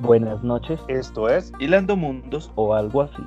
Buenas noches Esto es Hilando Mundos. o algo así.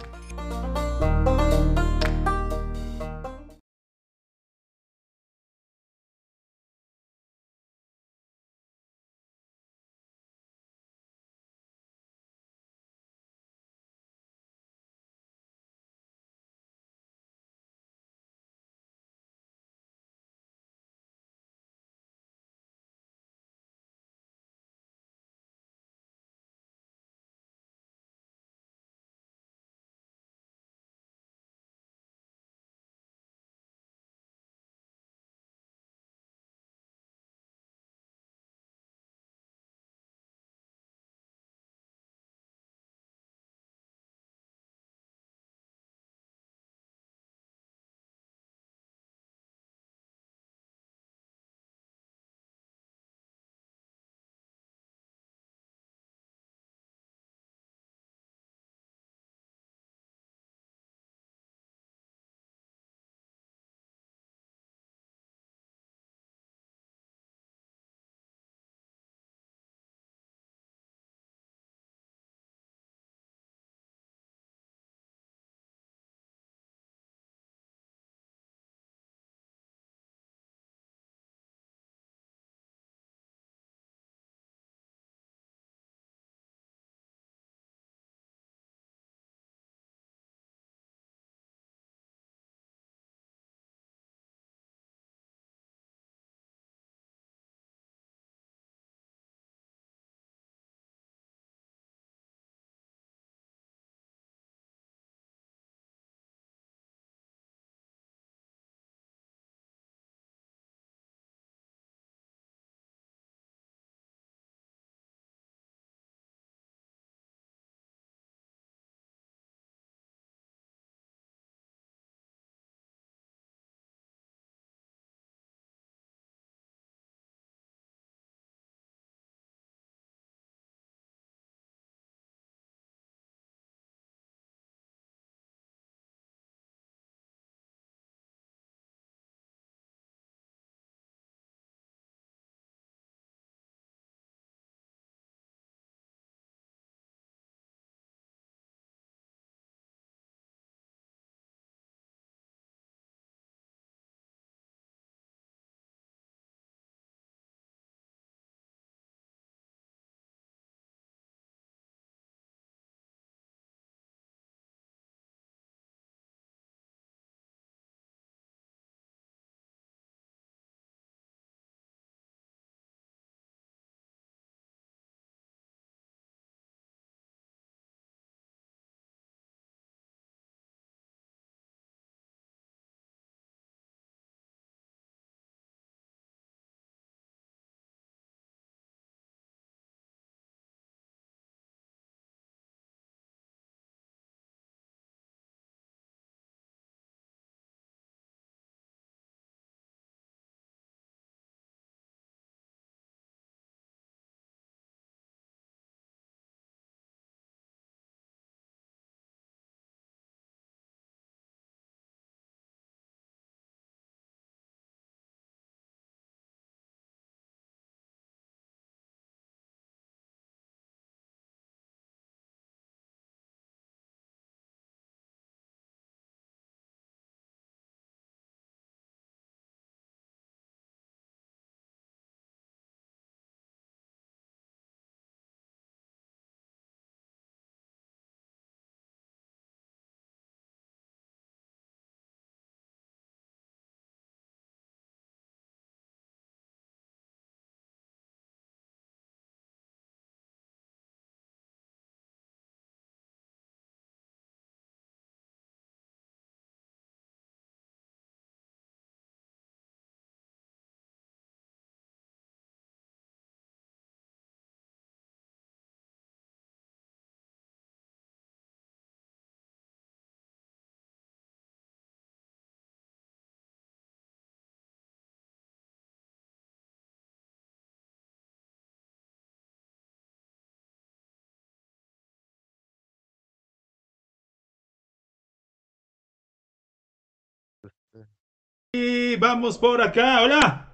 Y vamos por acá, hola.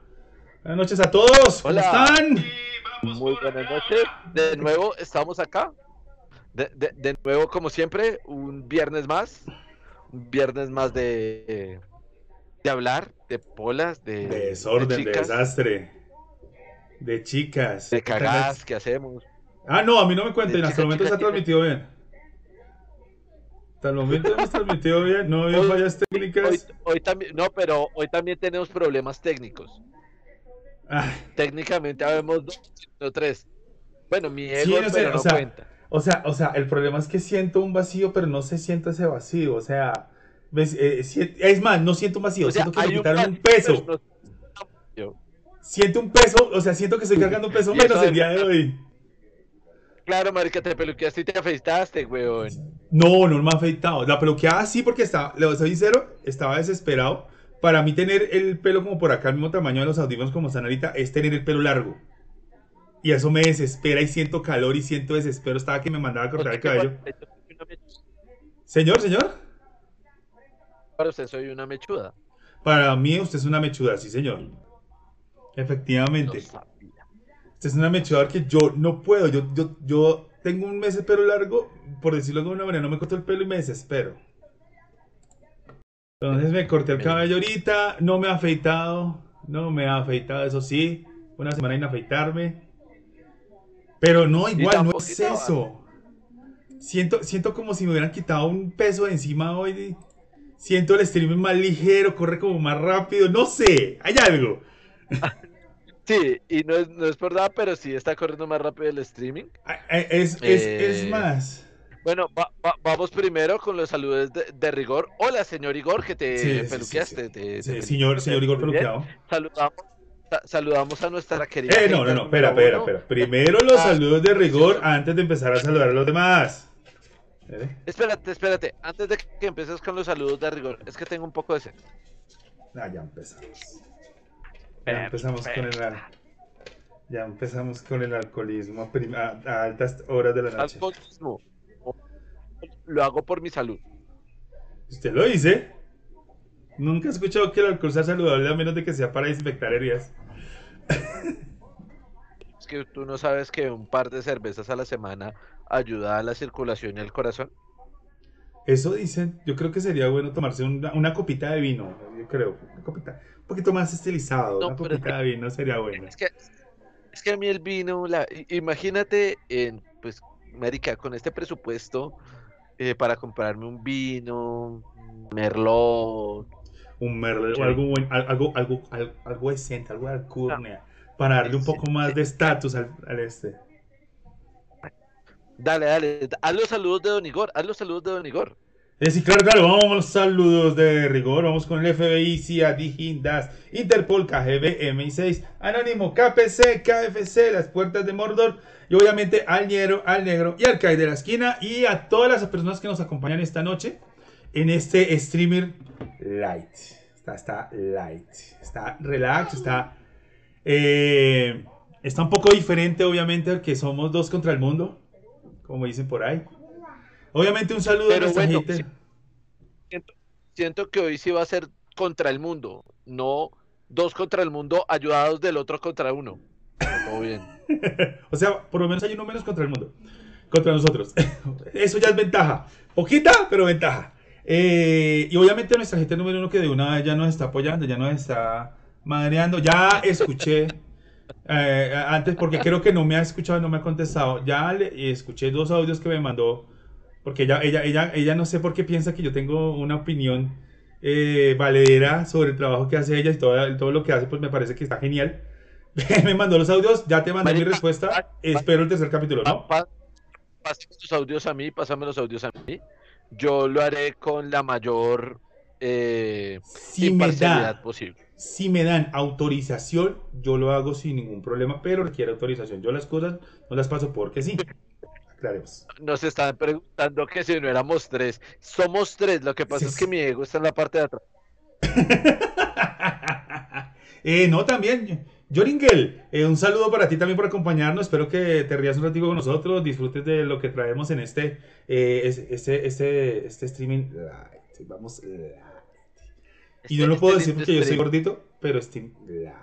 Buenas noches a todos, ¿cómo Hola. están? Muy buenas noches. De nuevo estamos acá. De, de- de nuevo, como siempre, un viernes más. Un viernes más de, de hablar, de polas, de, De desorden, de, chicas, desastre. De chicas. de cagadas que hacemos. Ah, no, a mí no me cuenten. De Hasta el momento se ha chicas, transmitido bien. Hasta el momento hemos transmitido bien. No había fallas técnicas. hoy también, no, pero hoy también tenemos problemas técnicos. Ay, Técnicamente habemos dos, no tres. Bueno, mi ego, Sí, no sé, pero o no sea, cuenta. o sea, o sea, el problema es que siento un vacío, pero no se siento ese vacío. O sea, eh, si- es más, no siento un vacío, O sea, siento que me quitaron un vacío, peso. no- Siento un peso, o sea, siento que estoy cargando un peso menos el día de hoy. Claro, marica, te peluqueaste y te afeitaste, weón. No, no me ha afeitado. La peluqueada sí, porque estaba, le soy sincero, estaba desesperado. Para mí tener el pelo como por acá, el mismo tamaño de los audífonos como están ahorita, es tener el pelo largo. Y eso me desespera y siento calor y siento desespero. Estaba que me mandaba a cortar el cabello. Señor, señor. Para usted soy una mechuda. Para mí usted es una mechuda, sí, señor. Efectivamente. Usted es una mechuda que yo no puedo. Yo, yo, yo tengo un mes de pelo largo, por decirlo de alguna manera, no me corto el pelo y me desespero. Entonces me corté el cabello ahorita, no me ha afeitado, no me ha afeitado, eso sí, una semana sin afeitarme. Pero no, igual, no es eso. Siento, siento como si me hubieran quitado un peso de encima hoy. Siento el streaming más ligero, corre como más rápido, no sé, hay algo. Sí, y no es, no es por nada, pero sí está corriendo más rápido el streaming. Ah, eh, Es, es, es Eh, más. Bueno, va- va- vamos primero con los saludos de, de rigor. Hola, señor Igor, que te Sí, sí, peluqueaste. sí, te- Sí, te señor, señor Igor. Peluqueado. Saludamos, sa- saludamos a nuestra querida. Eh, no, no, no, espera, espera, espera. Primero los Ah, saludos de rigor antes de empezar a saludar a los demás. ¿Eh? Espérate, espérate. Antes de que empieces con los saludos de rigor, es que tengo un poco de sed. Ah, ya empezamos. Ya empezamos con el al- Ya empezamos con el alcoholismo a, prim- a- a altas horas de la noche. Alcoholismo. Lo hago por mi salud. ¿Usted lo dice? Nunca he escuchado que el alcohol sea saludable a menos de que sea para desinfectar heridas. Es que tú no sabes que un par de cervezas a la semana ayuda a la circulación y al corazón. Eso dicen. Yo creo que sería bueno tomarse una, una copita de vino. Yo creo. Una copita. Un poquito más estilizado. No, una pero es de vino sería bueno. Es que, es que a mí el vino, la, imagínate, en, pues, América, con este presupuesto eh, para comprarme un vino, un merlot, un merle Sí. o algo, algo, algo, al- algo decente, algo de alcurnia, para darle un poco más de estatus al, al este. Dale, dale, haz los saludos de Don Igor, haz los saludos de Don Igor. Eh, sí, claro, claro, vamos saludos de rigor, vamos con el FBI, CIA, Digindas, Interpol, KGB, MI6, Anónimo, KPC, KFC, las puertas de Mordor, y obviamente al Ñero, al Negro y al Kai de la esquina, y a todas las personas que nos acompañan esta noche en este streamer light. Está, está light, está relax, está, eh, está un poco diferente obviamente al que somos dos contra el mundo, como dicen por ahí. Obviamente un saludo a nuestra bueno, gente. Siento, siento que hoy sí va a ser contra el mundo, no dos contra el mundo ayudados del otro contra uno. Todo bien. o sea, por lo menos hay uno menos contra el mundo. Contra nosotros. Eso ya es ventaja. Poquita, pero ventaja. Eh, y obviamente nuestra gente número uno que de una vez ya nos está apoyando, ya nos está madreando. Ya escuché, eh, antes porque creo que no me ha escuchado, no me ha contestado. Ya le, escuché dos audios que me mandó. Porque ella, ella, ella, ella no sé por qué piensa que yo tengo una opinión eh, valedera sobre el trabajo que hace ella y todo, todo lo que hace, pues me parece que está genial. me mandó los audios, ya te mandé mi respuesta. pa- Espero el tercer capítulo, ¿no? Pa- pa- tus audios a mí, pásame los audios a mí. Yo lo haré con la mayor eh, Si imparcialidad da, posible. si me dan autorización, yo lo hago sin ningún problema, pero requiere autorización. Yo las cosas no las paso porque sí. Aclaremos. Nos estaban preguntando que si no éramos tres. Somos tres, lo que pasa Sí, es que sí. mi ego está en la parte de atrás. Eh, no, también. Joringel, eh, un saludo para ti también por acompañarnos. Espero que te rías un ratito con nosotros, disfrutes de lo que traemos en este, eh, es- este, este, este streaming light. Vamos light. Y no lo puedo este decir porque yo soy gordito, pero stream light.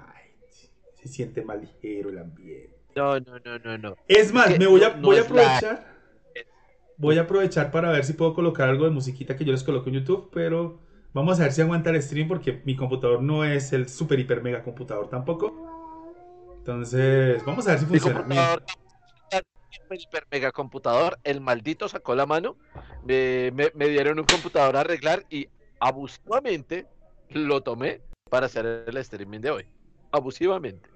Se siente más ligero el ambiente. No, no, no, no, no. Es más, me voy a, no- voy a la- aprovechar. Voy a aprovechar para ver si puedo colocar algo de musiquita que yo les coloco en YouTube, pero vamos a ver si aguanta el stream porque mi computador no es el super hiper mega computador tampoco. Entonces, vamos a ver si Mi funciona. hiper, hiper mega computador, el maldito sacó la mano, me, me- me dieron un computador a arreglar y abusivamente lo tomé para hacer el streaming de hoy. Abusivamente.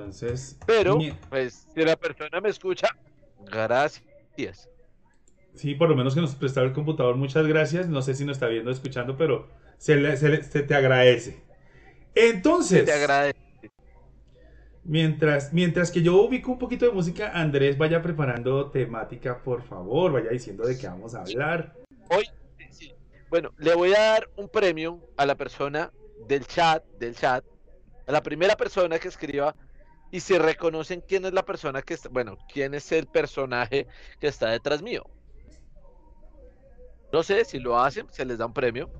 Entonces, Pero, pues, si la persona me escucha, gracias. sí, por lo menos que nos prestaba el computador, muchas gracias. No sé si nos está viendo o escuchando, pero se, le- se le- se te agradece. Entonces, Te agradezco. Mientras, mientras que yo ubico un poquito de música, Andrés vaya preparando temática, por favor, vaya diciendo de qué vamos a hablar. Sí. Bueno, le voy a dar un premio a la persona del chat, del chat, a la primera persona que escriba y si reconocen quién es la persona que está, bueno, quién es el personaje que está detrás mío. No sé si lo hacen, se les da un premio.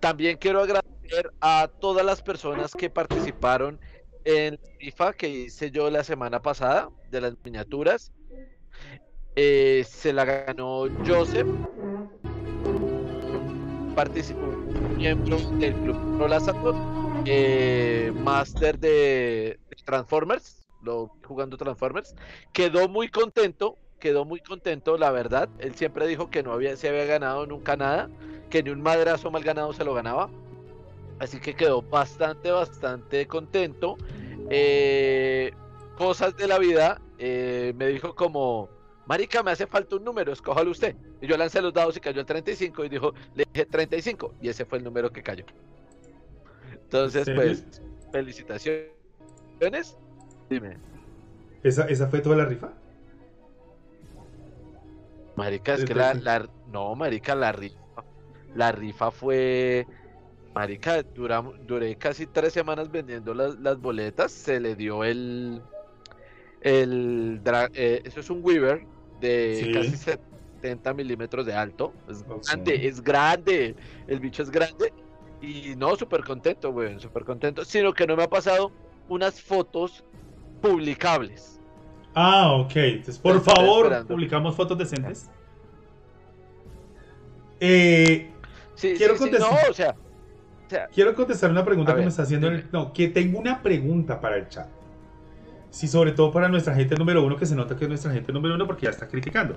También quiero agradecer a todas las personas que participaron en la rifa que hice yo la semana pasada de las miniaturas. Eh, se la ganó Joseph, participó un miembro del club Prolazator, eh, máster de Transformers, lo jugando Transformers, quedó muy contento, quedó muy contento, la verdad. Él siempre dijo que no había, se había ganado nunca nada, que ni un madrazo mal ganado se lo ganaba. Así que quedó bastante, bastante contento. Eh, cosas de la vida, eh, me dijo como, Marica, me hace falta un número, escójalo usted. Y yo lancé los dados y cayó el 35 y dijo, le dije 35 y ese fue el número que cayó. Entonces, ¿En pues, felicitaciones. Dime, ¿Esa, esa fue toda la rifa? Marica, es que la, la- no, Marica, la rifa, la rifa fue, Marica, duramos, duré casi tres semanas vendiendo las, las boletas, se le dio el, el, eh, eso es un Weaver de Sí. casi 70 milímetros de alto, es grande, es grande, el bicho es grande, y no, súper contento, güey, súper contento, sino que no me ha pasado unas fotos publicables. Ah, ok. Entonces, por Estoy favor, esperando. publicamos fotos decentes. Eh, Sí, Quiero sí, sí, contestar. no, o sea, o sea, quiero contestar una pregunta que ver, me está haciendo el... No, que tengo una pregunta para el chat. Sí, sobre todo para nuestra gente número uno, que se nota que es nuestra gente número uno porque ya está criticando.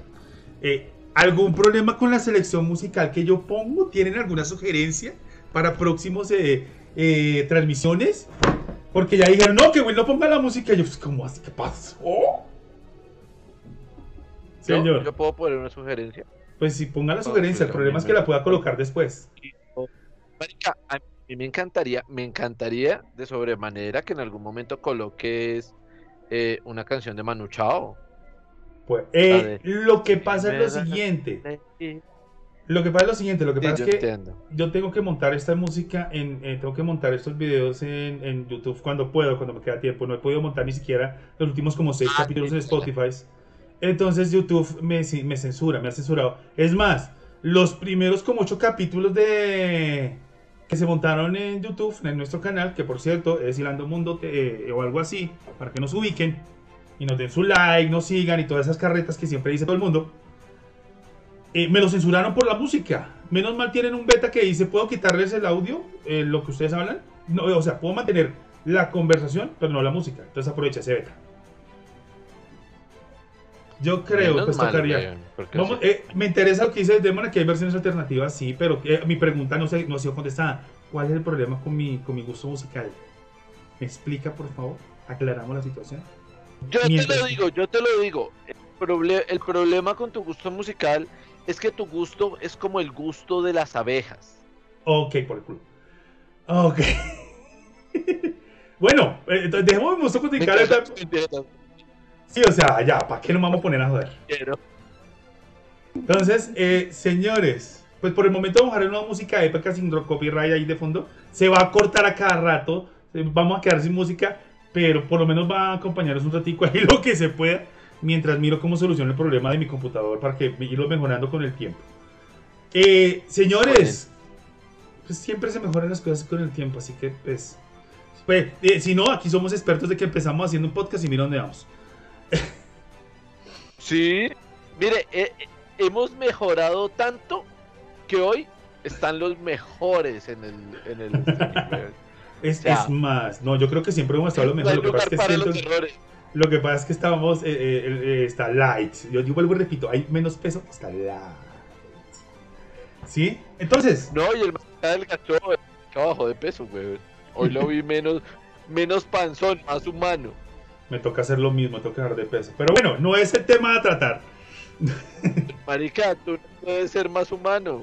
Eh, ¿Algún problema con la selección musical que yo pongo? ¿Tienen alguna sugerencia para próximos eh, eh, transmisiones? Porque ya dijeron, no, que Will no ponga la música. Y yo, pues, ¿cómo así? ¿Qué pasó? Señor, yo puedo poner una sugerencia. pues si ponga la sugerencia, el problema es que la pueda colocar después. Marica, a mí me encantaría, me encantaría de sobremanera que en algún momento coloques eh, una canción de Manu Chao. Pues, eh, lo que pasa es lo siguiente. Lo que pasa es lo siguiente, lo que pasa yo es que entiendo. yo tengo que montar esta música, en, eh, tengo que montar estos videos en, en YouTube cuando puedo, cuando me queda tiempo. No he podido montar ni siquiera los últimos como seis Ah, capítulos en. Spotify. Entonces YouTube me censura, me ha censurado. Es más, los primeros como ocho capítulos de que se montaron en YouTube, en nuestro canal, que por cierto es Hilando Mundo eh, o algo así, para que nos ubiquen y nos den su like, nos sigan y todas esas carretas que siempre dice todo el mundo. Eh, me lo censuraron por la música. Menos mal tienen un beta que dice, ¿puedo quitarles el audio? eh, lo que ustedes hablan. No, o sea, puedo mantener la conversación, pero no la música. Entonces aprovecha ese beta. Yo creo Menos que esto mal, tocaría. Vamos, eh, me interesa lo que dice Demon, que hay versiones alternativas, sí, pero eh, mi pregunta no, se, no ha sido contestada. ¿Cuál es el problema con mi, con mi gusto musical? ¿Me explica, por favor? Aclaramos la situación. Yo te lo digo, yo te lo digo. El, proble- el problema con tu gusto musical es que tu gusto es como el gusto de las abejas. Ok, por el culo. Ok. bueno, eh, entonces dejemos mi gusto musical. Mentira, Sí, o sea, ya, ¿para qué nos vamos a poner a joder? quiero. Entonces, eh, señores, pues por el momento vamos a dejar una música épica sin copyright ahí de fondo. Se va a cortar a cada rato, eh, vamos a quedar sin música, pero por lo menos va a acompañarnos un ratico ahí lo que se pueda, mientras miro cómo soluciono el problema de mi computador para que irlo mejorando con el tiempo. Eh, señores, pues siempre se mejoran las cosas con el tiempo, así que pues... pues, eh, si no, aquí somos expertos de que empezamos haciendo un podcast y mira dónde vamos. Sí, mire, eh, eh, hemos mejorado tanto que hoy están los mejores en el, en el. Es, O sea, es más, no, yo creo que siempre hemos estado lo No mejor. hay Lo que pasa es lugar que para siento- los errores. Lo que pasa es que estábamos, eh, eh, eh, está light. Yo, yo vuelvo y repito, hay menos peso, está light. ¿Sí? Entonces, No, y el gacho que bajó de peso, weón. Hoy lo vi menos, menos panzón, más humano. me toca hacer lo mismo, toca dejar de peso. Pero bueno, no es el tema a tratar. Marica, tú no puedes ser más humano.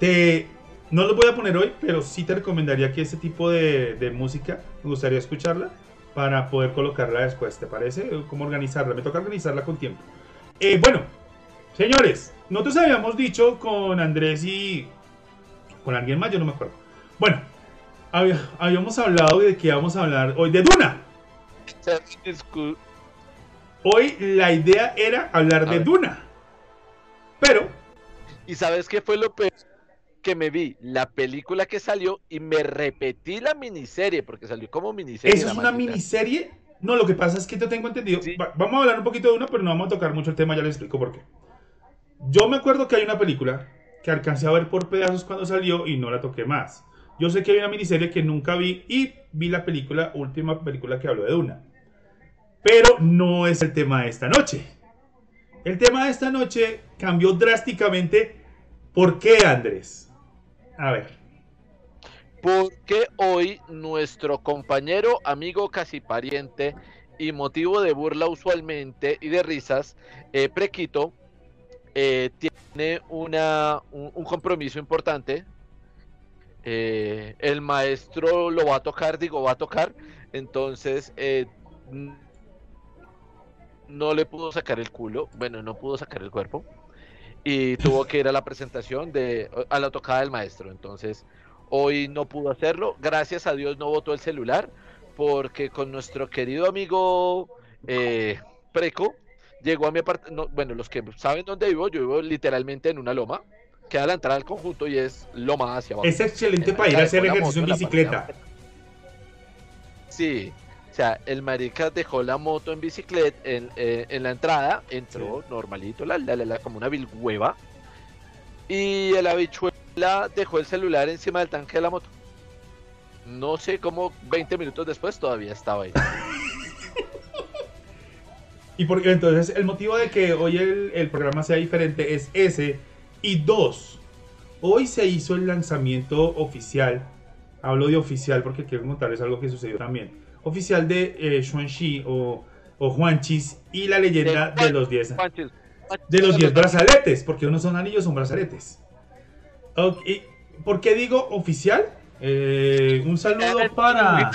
Te, no lo voy a poner hoy, pero sí te recomendaría que ese tipo de, de música, me gustaría escucharla para poder colocarla después, ¿te parece? ¿Cómo organizarla? Me toca organizarla con tiempo. Eh, bueno, señores, nosotros habíamos dicho con Andrés y con alguien más, yo no me acuerdo. Bueno, había- habíamos hablado de que íbamos a hablar hoy de Duna. Hoy la idea era hablar de. Duna. Pero ¿Y sabes qué fue lo peor? Que me vi la película que salió y me repetí la miniserie, porque salió como miniserie. ¿Eso es una maldita. miniserie? No, lo que pasa es que yo tengo entendido. Sí. Va- vamos a hablar un poquito de una, pero no vamos a tocar mucho el tema, ya les explico por qué. Yo me acuerdo que hay una película que alcancé a ver por pedazos cuando salió y no la toqué más. Yo sé que hay una miniserie que nunca vi y vi la película, última película que habló de Duna. Pero no es el tema de esta noche. El tema de esta noche cambió drásticamente. ¿Por qué, Andrés? A ver. Porque hoy nuestro compañero, amigo, casi pariente y motivo de burla usualmente y de risas, eh, Prequito, eh, tiene una, un, compromiso importante. Eh, el maestro lo va a tocar, digo, va a tocar. Entonces, no le pudo sacar el culo, bueno, no pudo sacar el cuerpo. Y tuvo que ir a la presentación de, a la tocada del maestro. Entonces, Hoy no pudo hacerlo. Gracias a Dios no botó el celular. Porque con nuestro querido amigo eh, Preco llegó a mi apartamento. bueno, los que saben dónde vivo, yo vivo literalmente en una loma. Queda la entrada al conjunto y es loma hacia abajo. Es excelente El para ir a hacer ejercicio en bicicleta. Sí. O sea, el marica dejó la moto en bicicleta en, eh, en la entrada, entró normalito, la, la, la, como una vil hueva. Y el habichuela dejó el celular encima del tanque de la moto. No sé cómo 20 minutos después todavía estaba ahí. Y porque entonces el motivo de que hoy el, el programa sea diferente es ese. Y dos, hoy se hizo el lanzamiento oficial. Hablo de oficial porque quiero contarles algo que sucedió también. Oficial de eh, Xuanxi o, o Juanchis y la leyenda De de los 10 Juanchis, de los 10 brazaletes, porque unos son anillos, son brazaletes. Ok, ¿y ¿Por qué digo oficial? Eh, un saludo para...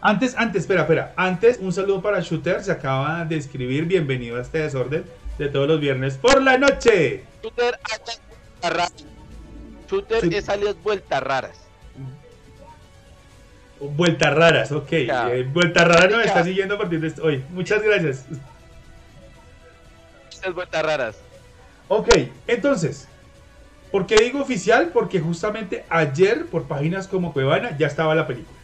Antes, antes, espera, espera. Antes, un saludo para Shooter. Se acaba de escribir. Bienvenido a este desorden de todos los viernes por la noche. Shooter alias vueltas raras. Shooter es alias vueltas raras. Vueltas raras, ok. Ya. Eh, Vueltas raras nos está siguiendo a partir de esto- hoy. Muchas gracias. Es vueltas raras. Ok, entonces, ¿por qué digo oficial? Porque justamente ayer por páginas como Cuevana ya estaba la película.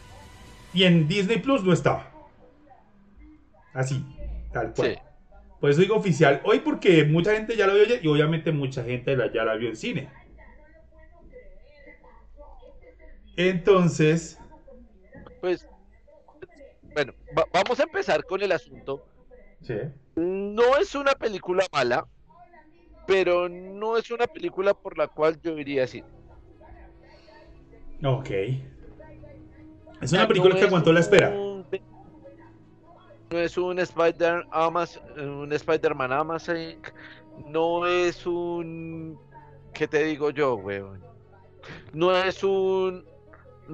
Y en Disney Plus no estaba. Así, tal cual. Sí. Por eso digo oficial. Hoy porque mucha gente ya lo vio ayer y obviamente mucha gente ya la vio en cine. Entonces, Pues, bueno, va- vamos a empezar con el asunto. sí. No es una película mala, pero no es una película por la cual yo iría así. Ok. Es una película que aguantó la espera. No es un Spider Amaz- un Spider-Man Amazon, no es un ¿qué te digo yo, weón? No es un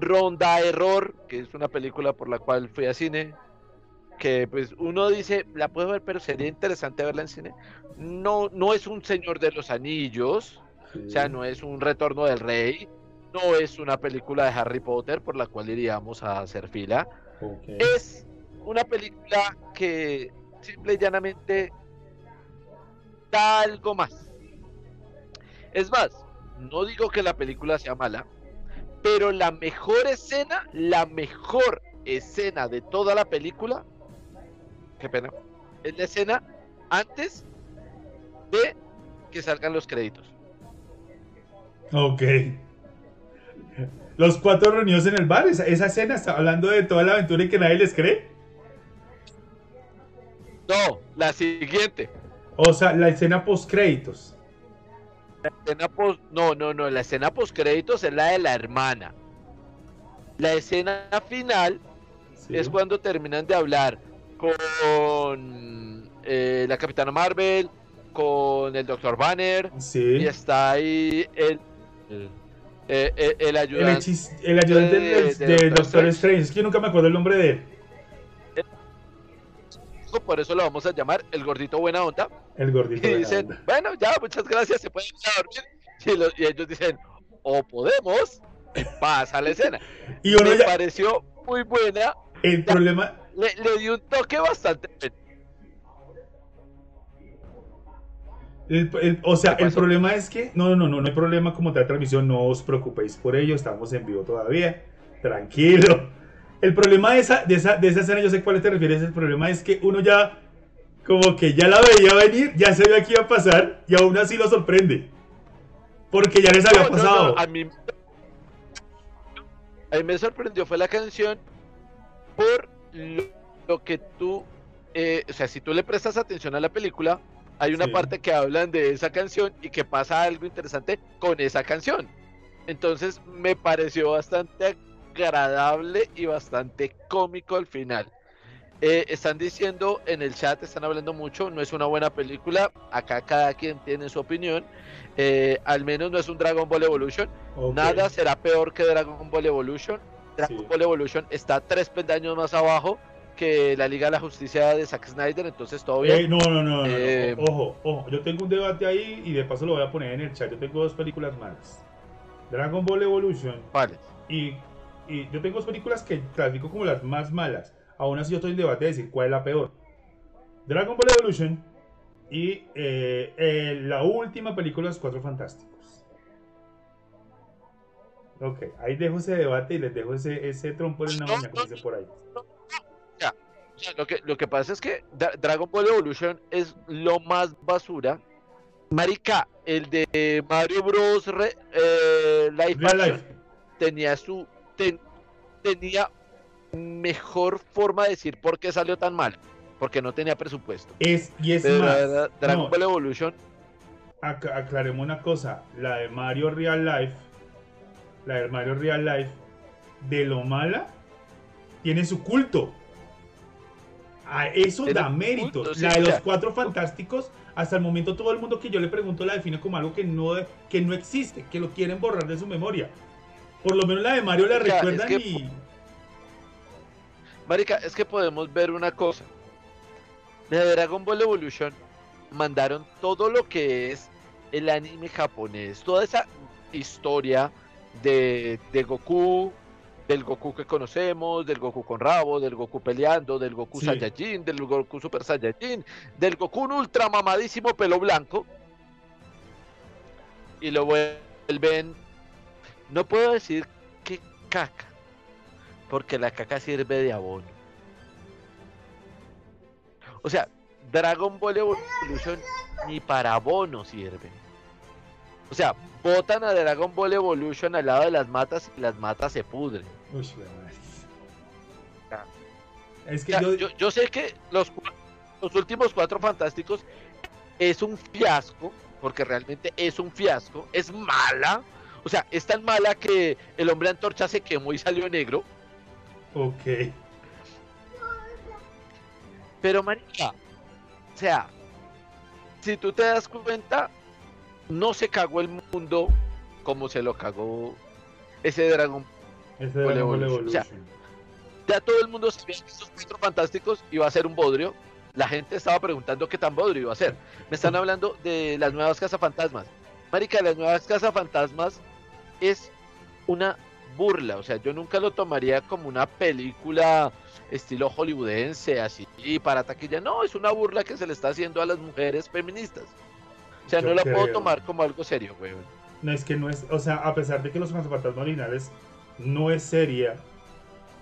Ronda Error, que es una película por la cual fui a cine, que pues uno dice, la puedo ver, pero sería interesante verla en cine. No, no es un Señor de los Anillos, o sea, no es un Retorno del Rey, no es una película de Harry Potter por la cual iríamos a hacer fila. Es una película que simple y llanamente da algo más. Es más, no digo que la película sea mala, pero la mejor escena, la mejor escena de toda la película, qué pena, Es la escena antes de que salgan los créditos. Ok. Los cuatro reunidos en el bar, esa, esa escena está hablando de toda la aventura y que nadie les cree. No, la siguiente. O sea, la escena post créditos. La escena post... No, no, no. La escena post créditos es la de la hermana. La escena final Sí. es cuando terminan de hablar con eh, la Capitana Marvel, con el Doctor Banner, Sí. y está ahí el, el, eh, eh, el El, ayudante. el ayudante de- del, de del Doctor Strange. Strange. Es que nunca me acuerdo el nombre de él. Por eso lo vamos a llamar el gordito buena onda. El gordito. Y dicen, banda. bueno, ya, muchas gracias, se pueden ir a dormir. Y, y ellos dicen, o podemos, y pasa la escena. Y Me ya. pareció muy buena, El problema. le, le dio un toque bastante el- el- o sea, ¿Qué el problema es que. No, no, no, no hay problema como tal transmisión. No os preocupéis por ello. Estamos en vivo todavía. Tranquilo. El problema de esa, de esa, de esa escena, yo sé cuál te refieres. El problema es que uno ya. Como que ya la veía venir, ya sabía que iba a pasar. Y aún así lo sorprende. Porque ya les había No, no, no, pasado. a mí, a mí me sorprendió fue la canción por lo, lo que tú, eh, o sea, si tú le prestas atención a la película, hay una Sí. parte que hablan de esa canción y que pasa algo interesante con esa canción. Entonces me pareció bastante agradable y bastante cómico al final. Eh, están diciendo en el chat, están hablando mucho, no es una buena película, acá cada quien tiene su opinión, eh, al menos no es un Dragon Ball Evolution, nada será peor que Dragon Ball Evolution, Dragon Sí. Ball Evolution está tres peldaños más abajo que la Liga de la Justicia de Zack Snyder, entonces todo bien. Eh, no, no, no, no. Eh, Ojo, ojo. Yo tengo un debate ahí y de paso lo voy a poner en el chat. Yo tengo dos películas malas: Dragon Ball Evolution Vale. y, y yo tengo dos películas que clasifico como las más malas. Aún así, yo estoy en debate de decir cuál es la peor: Dragon Ball Evolution y eh, eh, la última película, Los Cuatro Fantásticos. Ok, ahí dejo ese debate y les dejo ese, ese trompo en una como no, dice por ahí. Lo, que, lo que pasa es que Dra- Dragon Ball Evolution es lo más basura. Marica, el de Mario Bros. Re- eh, Action Life. tenía su ten- tenía mejor forma de decir por qué salió tan mal, porque no tenía presupuesto. Es, y es Pero más. Dra- Dragon no, Ball Evolution Ac- aclaremos una cosa, la de Mario Real Life, la de Mario Real Life, de lo mala, tiene su culto. A eso Tiene da mérito. culto, sí, la de los cuatro fantásticos, hasta el momento todo el mundo que yo le pregunto la define como algo que no, que no existe, que lo quieren borrar de su memoria. Por lo menos la de Mario la es recuerdan que- y... Marica, es que podemos ver una cosa. De Dragon Ball Evolution mandaron todo lo que es el anime japonés, toda esa historia de, de Goku, del Goku que conocemos, del Goku con rabo, del Goku peleando, del Goku Sí. Saiyajin, del Goku Super Saiyajin, del Goku un ultra mamadísimo pelo blanco. Y lo vuelven. No puedo decir que caca, porque la caca sirve de abono. O sea, Dragon Ball Evolution ni para abono sirve. O sea, botan a Dragon Ball Evolution al lado de las matas y las matas se pudren. Uy. Es O que sea, yo... yo, yo sé que los, los últimos cuatro fantásticos es un fiasco, porque realmente es un fiasco, es mala. O sea, es tan mala que el hombre antorcha se quemó y salió negro. Ok. Pero marica, o sea, si tú te das cuenta, no se cagó el mundo como se lo cagó ese dragón. Ese Ball Evolution. O sea, Evolution. Ya todo el mundo sabía que estos cuatro fantásticos iba a ser un bodrio. La gente estaba preguntando qué tan bodrio iba a ser. Me están hablando de las nuevas cazafantasmas. Marica, las nuevas cazafantasmas es una burla. O sea, yo nunca lo tomaría como una película estilo hollywoodense, así, y para taquilla. No, es una burla que se le está haciendo a las mujeres feministas. O sea, Yo no la puedo tomar como algo serio, güey. No, es que no es, o sea, a pesar de que los cazafantasmas originales no es seria,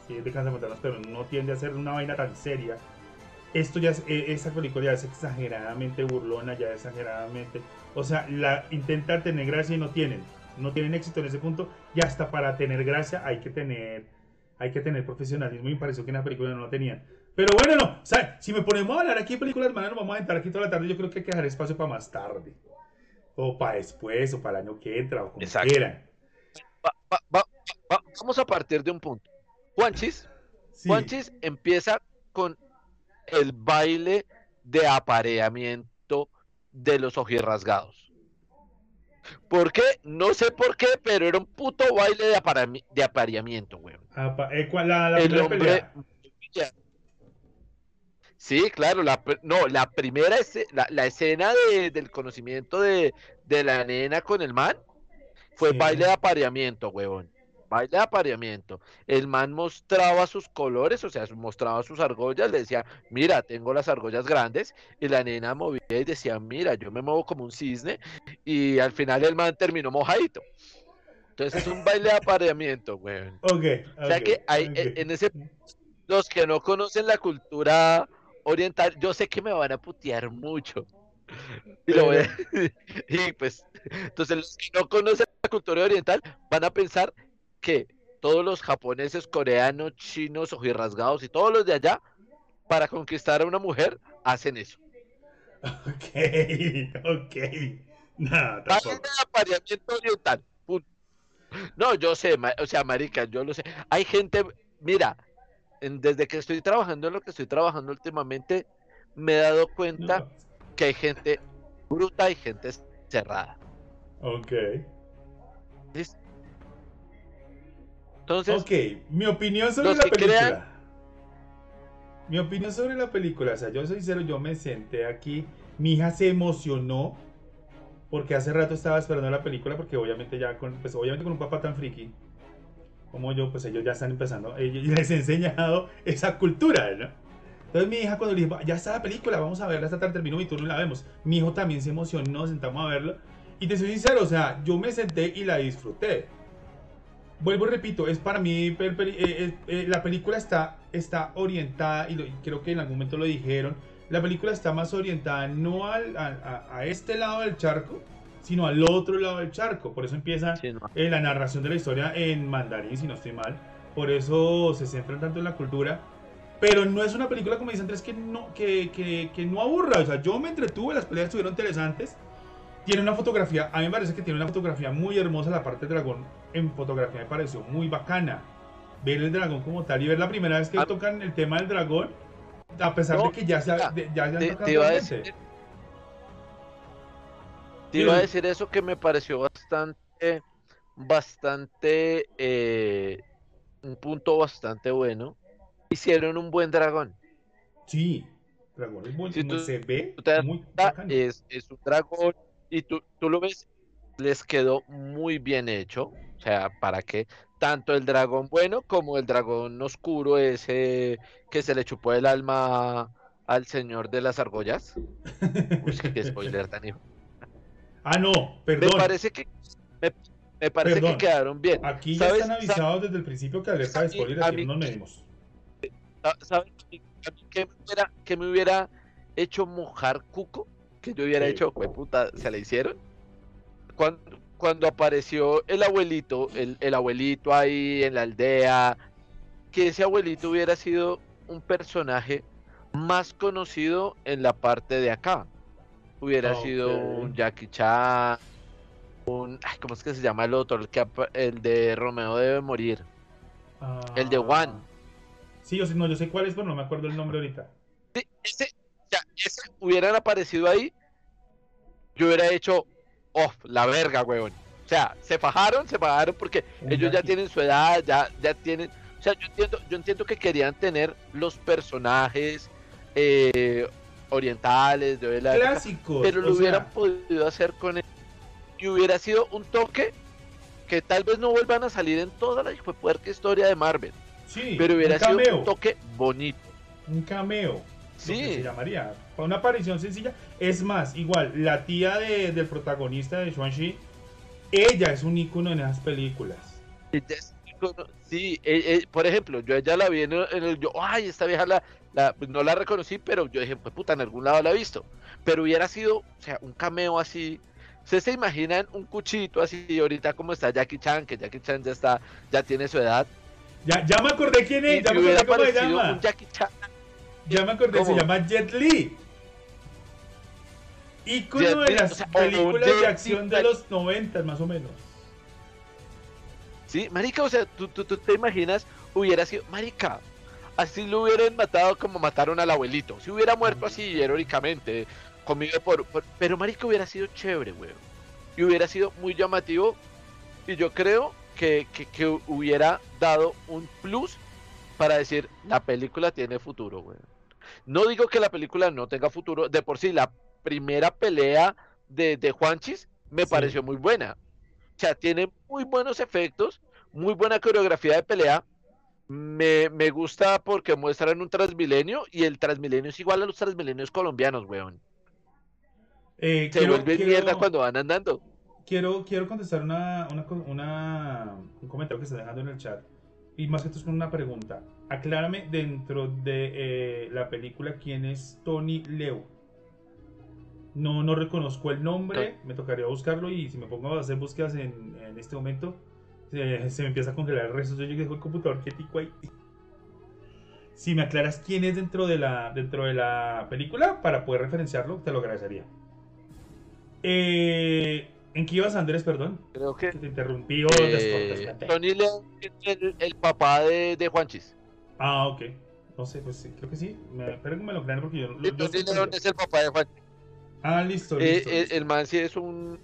sí es de cazafantasmas, pero no tiende a ser una vaina tan seria. esto ya es, eh, esa película ya es exageradamente burlona, ya exageradamente, o sea, la intenta tener gracia y no tienen, no tienen éxito en ese punto, y hasta para tener gracia hay que tener, hay que tener profesionalismo y me pareció que en la película no lo tenían. Pero bueno, no, o sea, si me ponemos a hablar aquí de películas, hermano, nos vamos a entrar aquí toda la tarde, yo creo que hay que dejar espacio para más tarde, o para después, o para el año que entra, o como Exacto. quieran. Va- va- va- va- vamos a partir de un punto. Juanchis, Sí. Juanchis empieza con el baile de apareamiento de los ojirrasgados. ¿Por qué? No sé por qué, pero era un puto baile de, de apareamiento, weón. Apa- eh, ¿cuál- la, la El hombre. pelea. Sí, claro, la, no, la primera la, la escena de- del conocimiento de, de la nena con el man fue Sí. baile de apareamiento, huevón. Baile de apareamiento. El man mostraba sus colores, o sea, mostraba sus argollas, le decía, mira, tengo las argollas grandes, y la nena movía y decía, mira, yo me muevo como un cisne, y al final el man terminó mojadito. Entonces es un baile de apareamiento, huevón. Ok, O sea que hay, ok. en en ese los que no conocen la cultura oriental, yo sé que me van a putear mucho. Y, lo voy a- y pues, entonces los que no conocen la cultura oriental van a pensar que todos los japoneses, coreanos, chinos, ojirrasgados y todos los de allá, para conquistar a una mujer, hacen eso. Ok, ok. Tampoco. de apareamiento oriental. punto. No, yo sé, o sea, marica, yo lo sé. Hay gente, mira, desde que estoy trabajando en lo que estoy trabajando últimamente, me he dado cuenta No. que hay gente bruta y gente cerrada. Ok. ¿listo? Entonces, Ok, mi opinión sobre la película. crean- Mi opinión sobre la película, o sea, yo soy sincero, yo me senté aquí, mi hija se emocionó porque hace rato estaba esperando la película porque obviamente ya con, pues obviamente con un papá tan friki como yo, pues ellos ya están empezando, ellos les he enseñado esa cultura, ¿no? Entonces mi hija cuando le dije, ya está la película, vamos a verla, esta tarde terminó mi turno y la vemos. Mi hijo también se emocionó, sentamos a verla. Y te soy sincero, o sea, yo me senté y la disfruté. Vuelvo y repito, es para mí, eh, eh, eh, la película está, está orientada, y, lo- y creo que en algún momento lo dijeron, la película está más orientada no al- a, a- a este lado del charco, sino al otro lado del charco. Por eso empieza sí, no. eh, la narración de la historia en mandarín, si no estoy mal. Por eso se centran tanto en la cultura. Pero no es una película, como dice Andrés, que no, que, que, que no aburra. O sea, yo me entretuve, las peleas estuvieron interesantes. Tiene una fotografía, a mí me parece que tiene una fotografía muy hermosa. La parte del dragón en fotografía me pareció muy bacana. Ver el dragón como tal y ver la primera vez que Ah. tocan el tema del dragón, a pesar No, de que ya se, ha- de- ya se han te, tocado te iba a decir, te iba a Dime. decir eso que me pareció bastante, bastante, eh, un punto bastante bueno. Hicieron un buen dragón. Sí, dragón es muy, Si tú- se ve muy es un dragón y tú, tú lo ves, les quedó muy bien hecho. O sea, para que tanto el dragón bueno como el dragón oscuro, ese que se le chupó el alma al señor de las argollas. Uy, qué spoiler tan hijo. Ah, no, Me perdón. parece que me, me parece Perdón. que quedaron bien. Aquí ya ¿Sabes? están avisados desde el principio que alerta de spoiler, a aquí mí- no nos medimos. ¿Sabes qué me hubiera, qué me hubiera hecho mojar Cuco? Que yo hubiera Sí. hecho, fue puta, se la hicieron. Cuando, cuando apareció el abuelito, el, el abuelito ahí en la aldea, que ese abuelito hubiera sido un personaje más conocido en la parte de acá. Hubiera sido un Jackie Chan, un, ay, ¿cómo es que se llama el otro? El, que, el de Romeo debe morir. El de. Ah, Sí, yo sé, no, yo sé cuál es, pero no me acuerdo el nombre ahorita. Sí, ese, ya, ese hubieran aparecido ahí, yo hubiera hecho, oh, la verga, weón. O sea, se fajaron, se fajaron porque ellos ya tienen su edad, ya, ya tienen, o sea, yo entiendo, yo entiendo que querían tener los personajes eh, orientales de la Clásicos. pero lo o sea, hubieran podido hacer con él y hubiera sido un toque que tal vez no vuelvan a salir en toda la puerca historia de Marvel, sí, pero hubiera un sido un toque bonito. un cameo. Lo que se Sí, llamaría. Una aparición sencilla. Es más, igual, la tía de- del protagonista de Xuanxi, ella es un ícono en esas películas. Ella es ícono- Sí, eh, eh, por ejemplo, yo a ella la vi en el, en el- yo, ay, esta vieja la, la, pues no la reconocí, pero yo dije, pues puta, en algún lado la he visto. Pero hubiera sido, o sea, un cameo así. ¿Ustedes se imaginan un cuchito así ahorita como está Jackie Chan, que Jackie Chan ya está, ya tiene su edad? Ya, ya me acordé quién es, Y ya me acordé cómo se llama. un Jackie Chan. Ya me acordé, se llama Jet Li. Ícono de las o sea, películas de acción de los 90 más o menos. Sí, marica, o sea, tú, tú, tú te imaginas, hubiera sido, marica, así lo hubieran matado como mataron al abuelito. Si hubiera muerto así heroicamente, comido por, por- Pero marica, hubiera sido chévere, weón. Y hubiera sido muy llamativo. Y yo creo que, que, que hubiera dado un plus para decir, la película tiene futuro, weón. No digo que la película no tenga futuro. De por sí, la primera pelea de, de Juanchis me Sí. pareció muy buena. O sea, tiene muy buenos efectos, muy buena coreografía de pelea. Me, me gusta porque muestran un Transmilenio y el Transmilenio es igual a los Transmilenios colombianos, weón. Eh, Se quiero, vuelve quiero- mierda cuando van andando. quiero, quiero contestar una, una, un comentario que está dejando en el chat. Y más que esto es con una pregunta. Aclárame dentro de eh, la película quién es Tony Leo. No, no reconozco el nombre, me tocaría buscarlo y si me pongo a hacer búsquedas en, en este momento, se, se me empieza a congelar el resto. Yo dejo el computador quietico ahí. Si me aclaras quién es dentro de la, dentro de la película para poder referenciarlo, te lo agradecería. Eh, ¿En qué ibas, Andrés? Perdón. Creo que Que te interrumpí o eh. Tony León es el, el papá de, de Juanchis. Ah, ok. No sé, pues sí, creo que sí. Me, espero que me lo crean porque yo, Sí, yo estoy León perdido. es el papá de Juanchis. Ah, listo, Eh, listo. eh, listo. el man sí es un...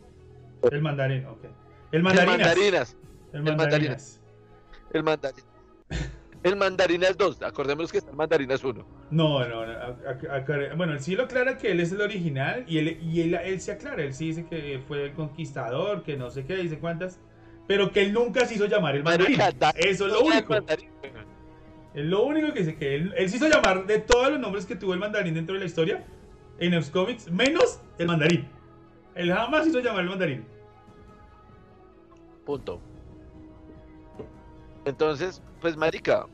El mandarín, ok. El El mandarinas. mandarinas. El el mandarinas. El mandarinas. El mandarinas 2. Acordémonos que está el mandarinas 1. No, no, no, a- a- aclara- bueno, él sí lo aclara que él es el original y él, y él, él se aclara, él sí dice que fue el conquistador, que no sé qué, dice cuántas, pero que él nunca se hizo llamar el mandarín. Marica, Eso es lo único. mandarín. Es lo único que dice que él, él se hizo llamar de todos los nombres que tuvo el mandarín dentro de la historia en los cómics, menos el mandarín. Él jamás hizo llamar el mandarín. Punto. Entonces, pues marica,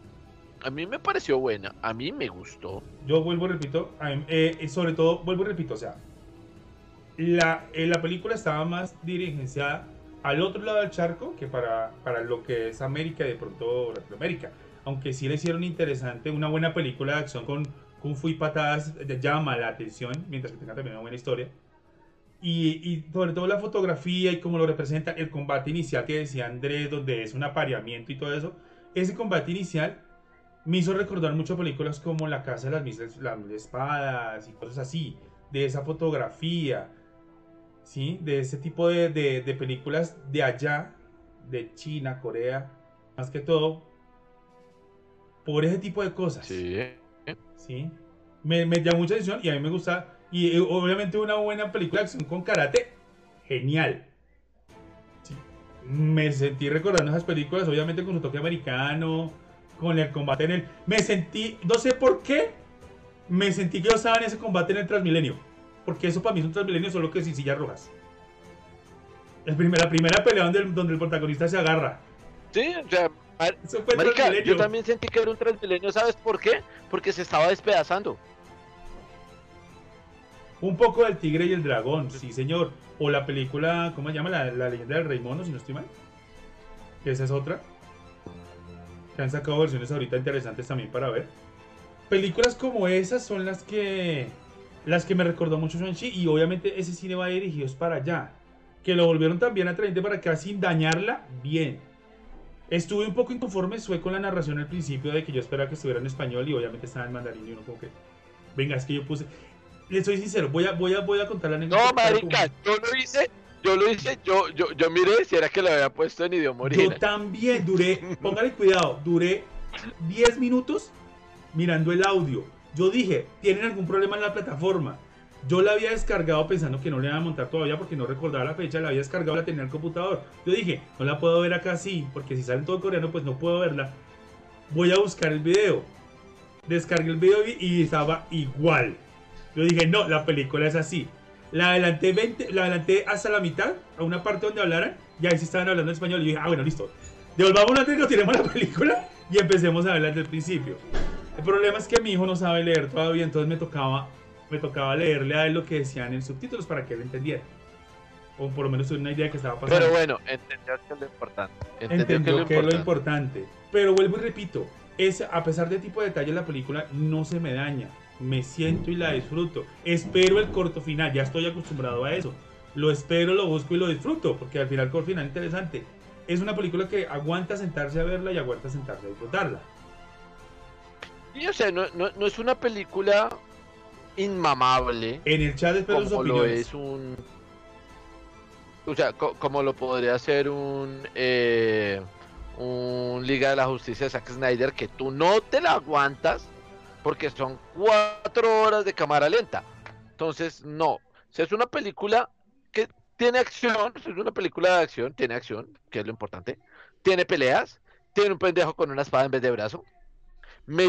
a mí me pareció buena, a mí me gustó. Yo vuelvo y repito, mí, eh, sobre todo, vuelvo y repito, o sea, la, eh, la película estaba más dirigenciada al otro lado del charco que para, para lo que es América y de pronto Latinoamérica. Aunque sí le hicieron interesante, una buena película de acción con Kung Fu y patadas eh, llama la atención, mientras que tenga también una buena historia. Y, y sobre todo la fotografía y cómo lo representa el combate inicial que decía Andrés, donde es un apareamiento y todo eso. Ese combate inicial me hizo recordar mucho películas como La Casa de las Mil, las Espadas y cosas así, de esa fotografía, ¿sí? De ese tipo de, de- de películas de allá, de China, Corea, más que todo, por ese tipo de cosas. Sí. ¿sí? Me, me llama mucha atención y a mí me gusta. Y eh, obviamente una buena película de acción con karate, genial. Sí. Me sentí recordando esas películas, obviamente con su toque americano, con el combate en el... Me sentí, no sé por qué, me sentí que yo estaba en ese combate en el Transmilenio. Porque eso para mí es un Transmilenio solo que sin sillas rojas. La primera pelea donde el, donde el protagonista se agarra. Sí, o sea, marica, yo también sentí que era un transmilenio, ¿sabes por qué? Porque se estaba despedazando. Un poco del tigre y el dragón, sí señor. O la película, ¿cómo se llama? La, la leyenda del rey mono, si no estoy mal. Que esa es otra. Que han sacado versiones ahorita interesantes también para ver. Películas como esas son las que las que me recordó mucho Shang-Chi y obviamente ese cine va dirigido es para allá. Que lo volvieron también atraente para acá sin dañarla, bien. Estuve un poco inconforme, fue con la narración al principio de que yo esperaba que estuviera en español y obviamente estaba en mandarín y uno como que... Venga, es que yo puse... Les soy sincero, voy a, voy a, voy a contar la anécdota. No, marica, yo lo hice, yo lo hice, yo, yo, yo miré si era que lo había puesto en idioma Yo original. también duré, póngale cuidado, duré 10 minutos mirando el audio. Yo dije, ¿tienen algún problema en la plataforma? Yo la había descargado pensando que no le iba a montar todavía porque no recordaba la fecha, la había descargado, la tenía en el computador. Yo dije, no la puedo ver acá así, porque si sale en todo coreano, pues no puedo verla. Voy a buscar el video. Descargué el video y, estaba igual. Yo dije, no, la película es así. La adelanté, 20, la adelanté hasta la mitad, a una parte donde hablaran, y ahí sí estaban hablando español. Y yo dije, ah, bueno, listo. Devolvamos la tenemos la película y empecemos a verla desde el principio. El problema es que mi hijo no sabe leer todavía, entonces me tocaba, me tocaba leerle a él lo que decían en subtítulos para que él entendiera. O por lo menos una idea de que estaba pasando. Pero bueno, entendió que es lo importante. Entendió, Entendió que es lo importante. Pero vuelvo y repito, es, a pesar de tipo de detalle, la película no se me daña. Me siento y la disfruto. Espero el corto final, ya estoy acostumbrado a eso. Lo espero, lo busco y lo disfruto, porque al final el corto final es interesante. Es una película que aguanta sentarse a verla y aguanta sentarse a disfrutarla. Sí, o sea, no, no, no es una película inmamable. En el chat espero sus como lo es un o sea co- como lo podría ser un eh, un Liga de la Justicia de Zack Snyder que tú no te la aguantas porque son cuatro horas de cámara lenta. Entonces no. O sea, es una película que tiene acción es una película de acción tiene acción que es lo importante. Tiene peleas tiene un pendejo con una espada en vez de brazo. Me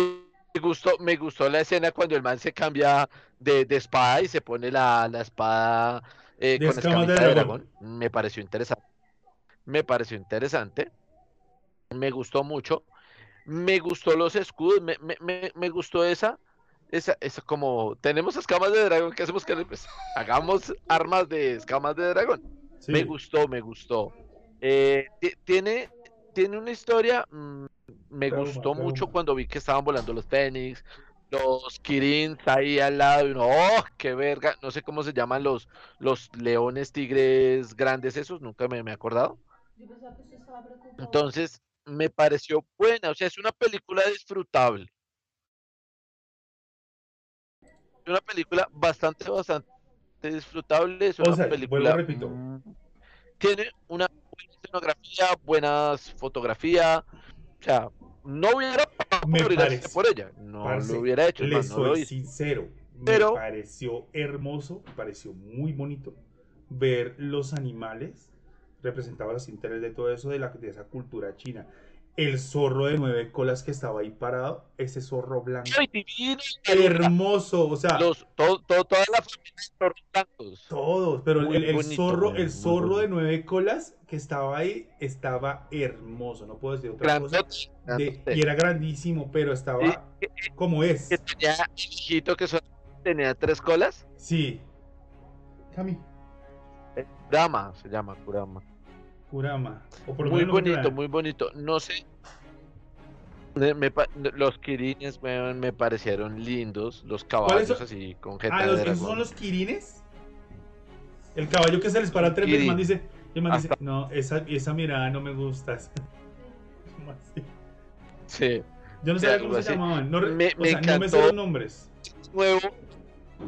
gustó me gustó la escena cuando el man se cambia de, de espada y se pone la, la espada eh, con escamas de escamita de dragón. dragón. Me pareció interesante. Me pareció interesante. Me gustó mucho. Me gustó los escudos. Me, me, me, me gustó esa. Esa, esa como tenemos escamas de dragón, ¿qué hacemos? él? Pues, hagamos armas de escamas de dragón. Sí. Me gustó, me gustó. Eh, ti- tiene, tiene una historia. mm, me gustó mucho cuando vi que estaban volando los Fénix, los Kirins ahí al lado y uno, ¡oh, qué verga! No sé cómo se llaman los, los leones tigres grandes esos, nunca me, me he acordado. Entonces, me pareció buena, o sea, es una película disfrutable. Es una película bastante, bastante disfrutable. Es O una sea, película. repito. Tiene una buena escenografía, buenas fotografía. O sea, no hubiera Me por parece- ella. No Parce, lo hubiera hecho, es Le más, no lo soy hice. sincero. Pero- Me pareció hermoso, me pareció muy bonito ver los animales representados así 3D, todo eso de, la, de esa cultura china. El zorro de nueve colas que estaba ahí parado, ese zorro blanco. Ay, divino, Hermoso, o sea, Los, todo, todo- toda la familia de zorros blancos. todos, pero el, el bonito, zorro, el zorro de nueve colas que estaba ahí estaba hermoso, no puedo decir otra cosa. Grandote, De- grandote. y era grandísimo, pero estaba Y- como es. que tenía el hijito que solo tenía tres colas. Sí. Cami, Eh, Kurama se llama Kurama. Kurama. O por lo Muy que bonito, muy bonito. No sé. me- me pa- los kirines me, me parecieron lindos. Los caballos así con jeta Ah, los, ¿esos dragón. son los kirines? El caballo que se les para tres veces. El man dice, y el man dice, no, esa, esa mirada no me gusta. Sí. Yo no sabía cómo se así. llamaban. No, Me- o me sea, no me sé encantó. los nombres. Nuevo.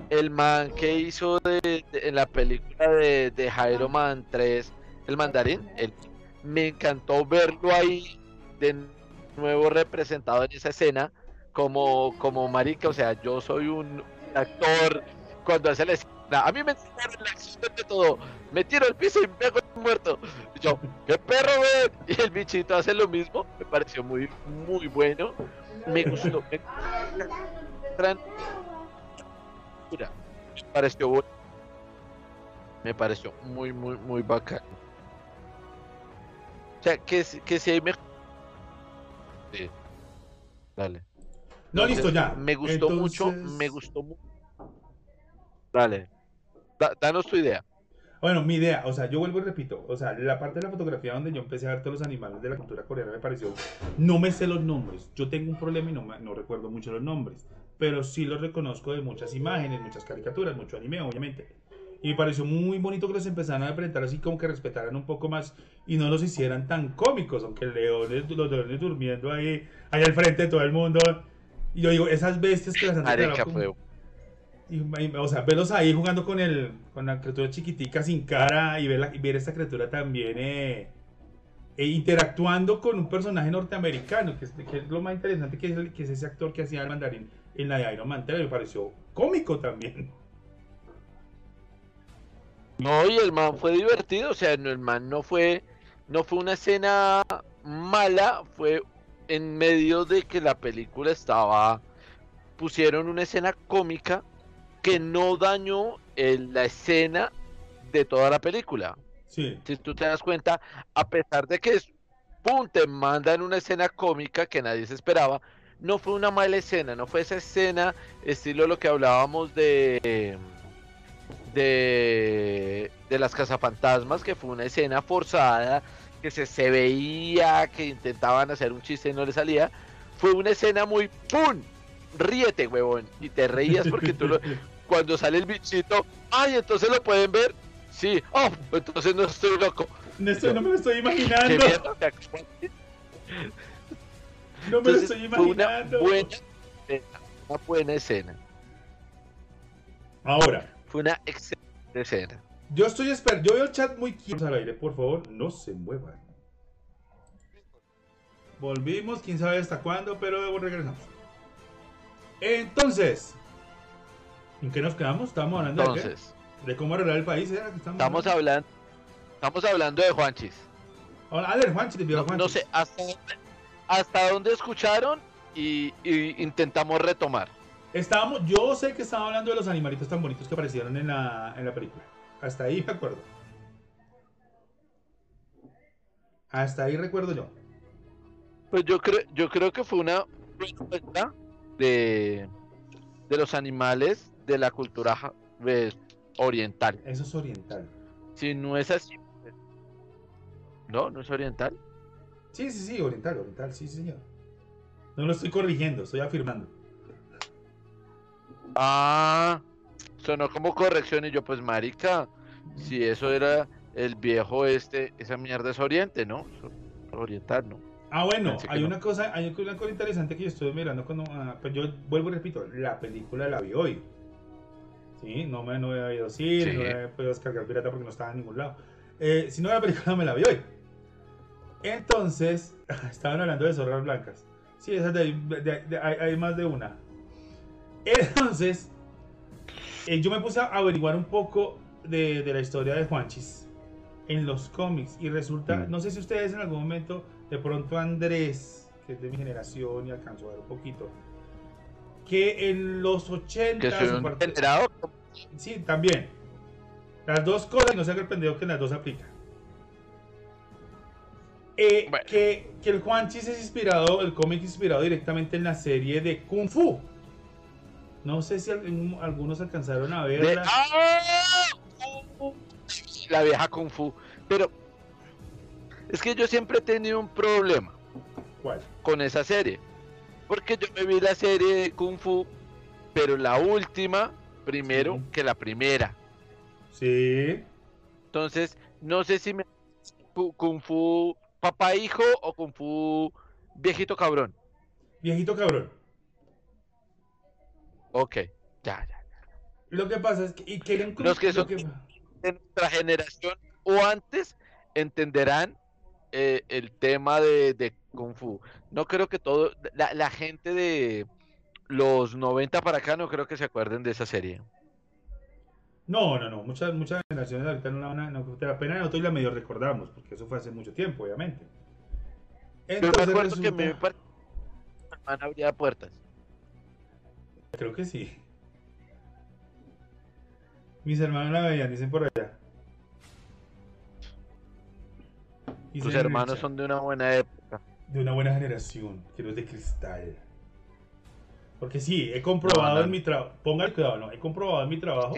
El man que hizo de, de- en la película de, de Jairo Man 3, el mandarín, el- me encantó verlo ahí de nuevo representado en esa escena como, como marica, o sea, yo soy un actor cuando hace la escena, a mí me enseñaron la acción de todo, me tiro al piso y me hago muerto, y yo, qué perro, ven, y el bichito hace lo mismo, me pareció muy, muy bueno, me gustó, me, pareció bueno. Me pareció muy, muy, muy bacán. O sea, que, si- que si hay mejor. Sí. Dale. No, Entonces, listo, ya. Me gustó mucho, me gustó mucho. Dale. Da- danos tu idea. Bueno, mi idea, o sea, yo vuelvo y repito, o sea, la parte de la fotografía donde yo empecé a ver todos los animales de la cultura coreana me pareció, no me sé los nombres, yo tengo un problema y no, me- no recuerdo mucho los nombres, pero sí los reconozco de muchas imágenes, muchas caricaturas, mucho anime, obviamente. Y me pareció muy bonito que los empezaran a presentar así como que respetaran un poco más y no los hicieran tan cómicos, aunque leones, los leones durmiendo ahí, ahí al frente de todo el mundo. Y yo digo, esas bestias que las han declarado o sea, verlos ahí jugando con el con la criatura chiquitica sin cara y ver, la- y ver esta criatura también eh, eh, interactuando con un personaje norteamericano, que es, que es lo más interesante, que es, el- que es ese actor que hacía el mandarín en la de Iron Man 3, me pareció cómico también. No, y el man fue divertido, o sea, no, el man no fue, no fue una escena mala, fue en medio de que la película estaba, pusieron una escena cómica que no dañó el- la escena de toda la película. Sí, Si tú te das cuenta, a pesar de que es, pum, te mandan una escena cómica que nadie se esperaba, no fue una mala escena, no fue esa escena estilo lo que hablábamos de de, de las cazafantasmas, que fue una escena forzada, que se, se veía que intentaban hacer un chiste y no le salía. Fue una escena muy ¡pum! Ríete, huevón. Y te reías porque tú lo, cuando sale el bichito, ¡ay! Entonces lo pueden ver. Sí, oh, entonces no estoy loco. No, estoy, no me lo estoy imaginando. ¿Qué mierda te ac- No me lo estoy fue una imaginando. buena una buena escena. Ahora, Fue una excelente escena. yo estoy esperando. Yo veo el chat muy quieto al aire. Por favor, no se muevan. Volvimos, quién sabe hasta cuándo, pero regresamos. Entonces, ¿en qué nos quedamos? Estamos hablando de, qué? de cómo arreglar el país. ¿era que estamos estamos hablando? estamos hablando de Juanchis. Hola, A ver, Juanchi, te pido No, Juanchi. no sé hasta dónde, hasta dónde escucharon y, y intentamos retomar. Estábamos, yo sé que estaba hablando de los animalitos tan bonitos que aparecieron en la, en la película. Hasta ahí me acuerdo. Hasta ahí recuerdo yo. Pues yo creo, yo creo que fue una buena muestra de, de los animales de la cultura oriental. Eso es oriental. Si no es así, pues, no, no es oriental. Sí, sí, sí, oriental, oriental, sí, sí, señor. No lo estoy corrigiendo, estoy afirmando. Ah, sonó como corrección y yo pues marica, si eso era el viejo este, esa mierda es oriente, ¿no? Oriental, ¿no? Ah, bueno, Pensé hay no. una cosa, hay una cosa interesante que yo estoy mirando cuando, ah, pues yo vuelvo y repito, la película la vi hoy. Sí, no me no he ido a cine, Sí. no he podido descargar pirata porque no estaba en ningún lado. Eh, si no, la película me la vi hoy. Entonces, estaban hablando de zorras blancas. Sí, esas de, de- de- hay, hay más de una. Entonces, eh, yo me puse a averiguar un poco de, de la historia de Juanchis en los cómics y resulta, Mm. no sé si ustedes en algún momento, de pronto Andrés, que es de mi generación y alcanzó a ver un poquito, que en los 80 Que soy un. Sí, también. Las dos cosas y no se haga el pendejo que en las dos aplica. Eh, Bueno. que, que el Juanchis es inspirado, el cómic inspirado directamente en la serie de Kung Fu. No sé si algún- algunos alcanzaron a de- verla. ¡Ah! La vieja Kung Fu. Pero es que yo siempre he tenido un problema ¿Cuál? con esa serie. Porque yo me vi la serie de Kung Fu, pero la última primero Sí. que la primera. Sí. Entonces, no sé si me Ku- Kung Fu papá hijo o Kung Fu viejito cabrón. Viejito cabrón. Ok, ya, ya. Lo que pasa es que. Y Los que son- De nuestra generación o antes entenderán eh, el tema de, de Kung Fu. No creo que todo, la, la gente de los 90 para acá no creo que se acuerden de esa serie. No, no, no. Muchas, muchas generaciones ahorita no la van a. No, de la pena de nosotros la medio recordamos, porque eso fue hace mucho tiempo, obviamente. Pero me Entonces acuerdo que me resulta- que mi hermana abría puertas. Creo que sí. Mis hermanos la veían, dicen por allá. Tus el hermanos son de una buena época. de una buena generación, que no es de cristal. Porque sí, he comprobado No, no. en mi trabajo. Póngale cuidado, no. He comprobado en mi trabajo.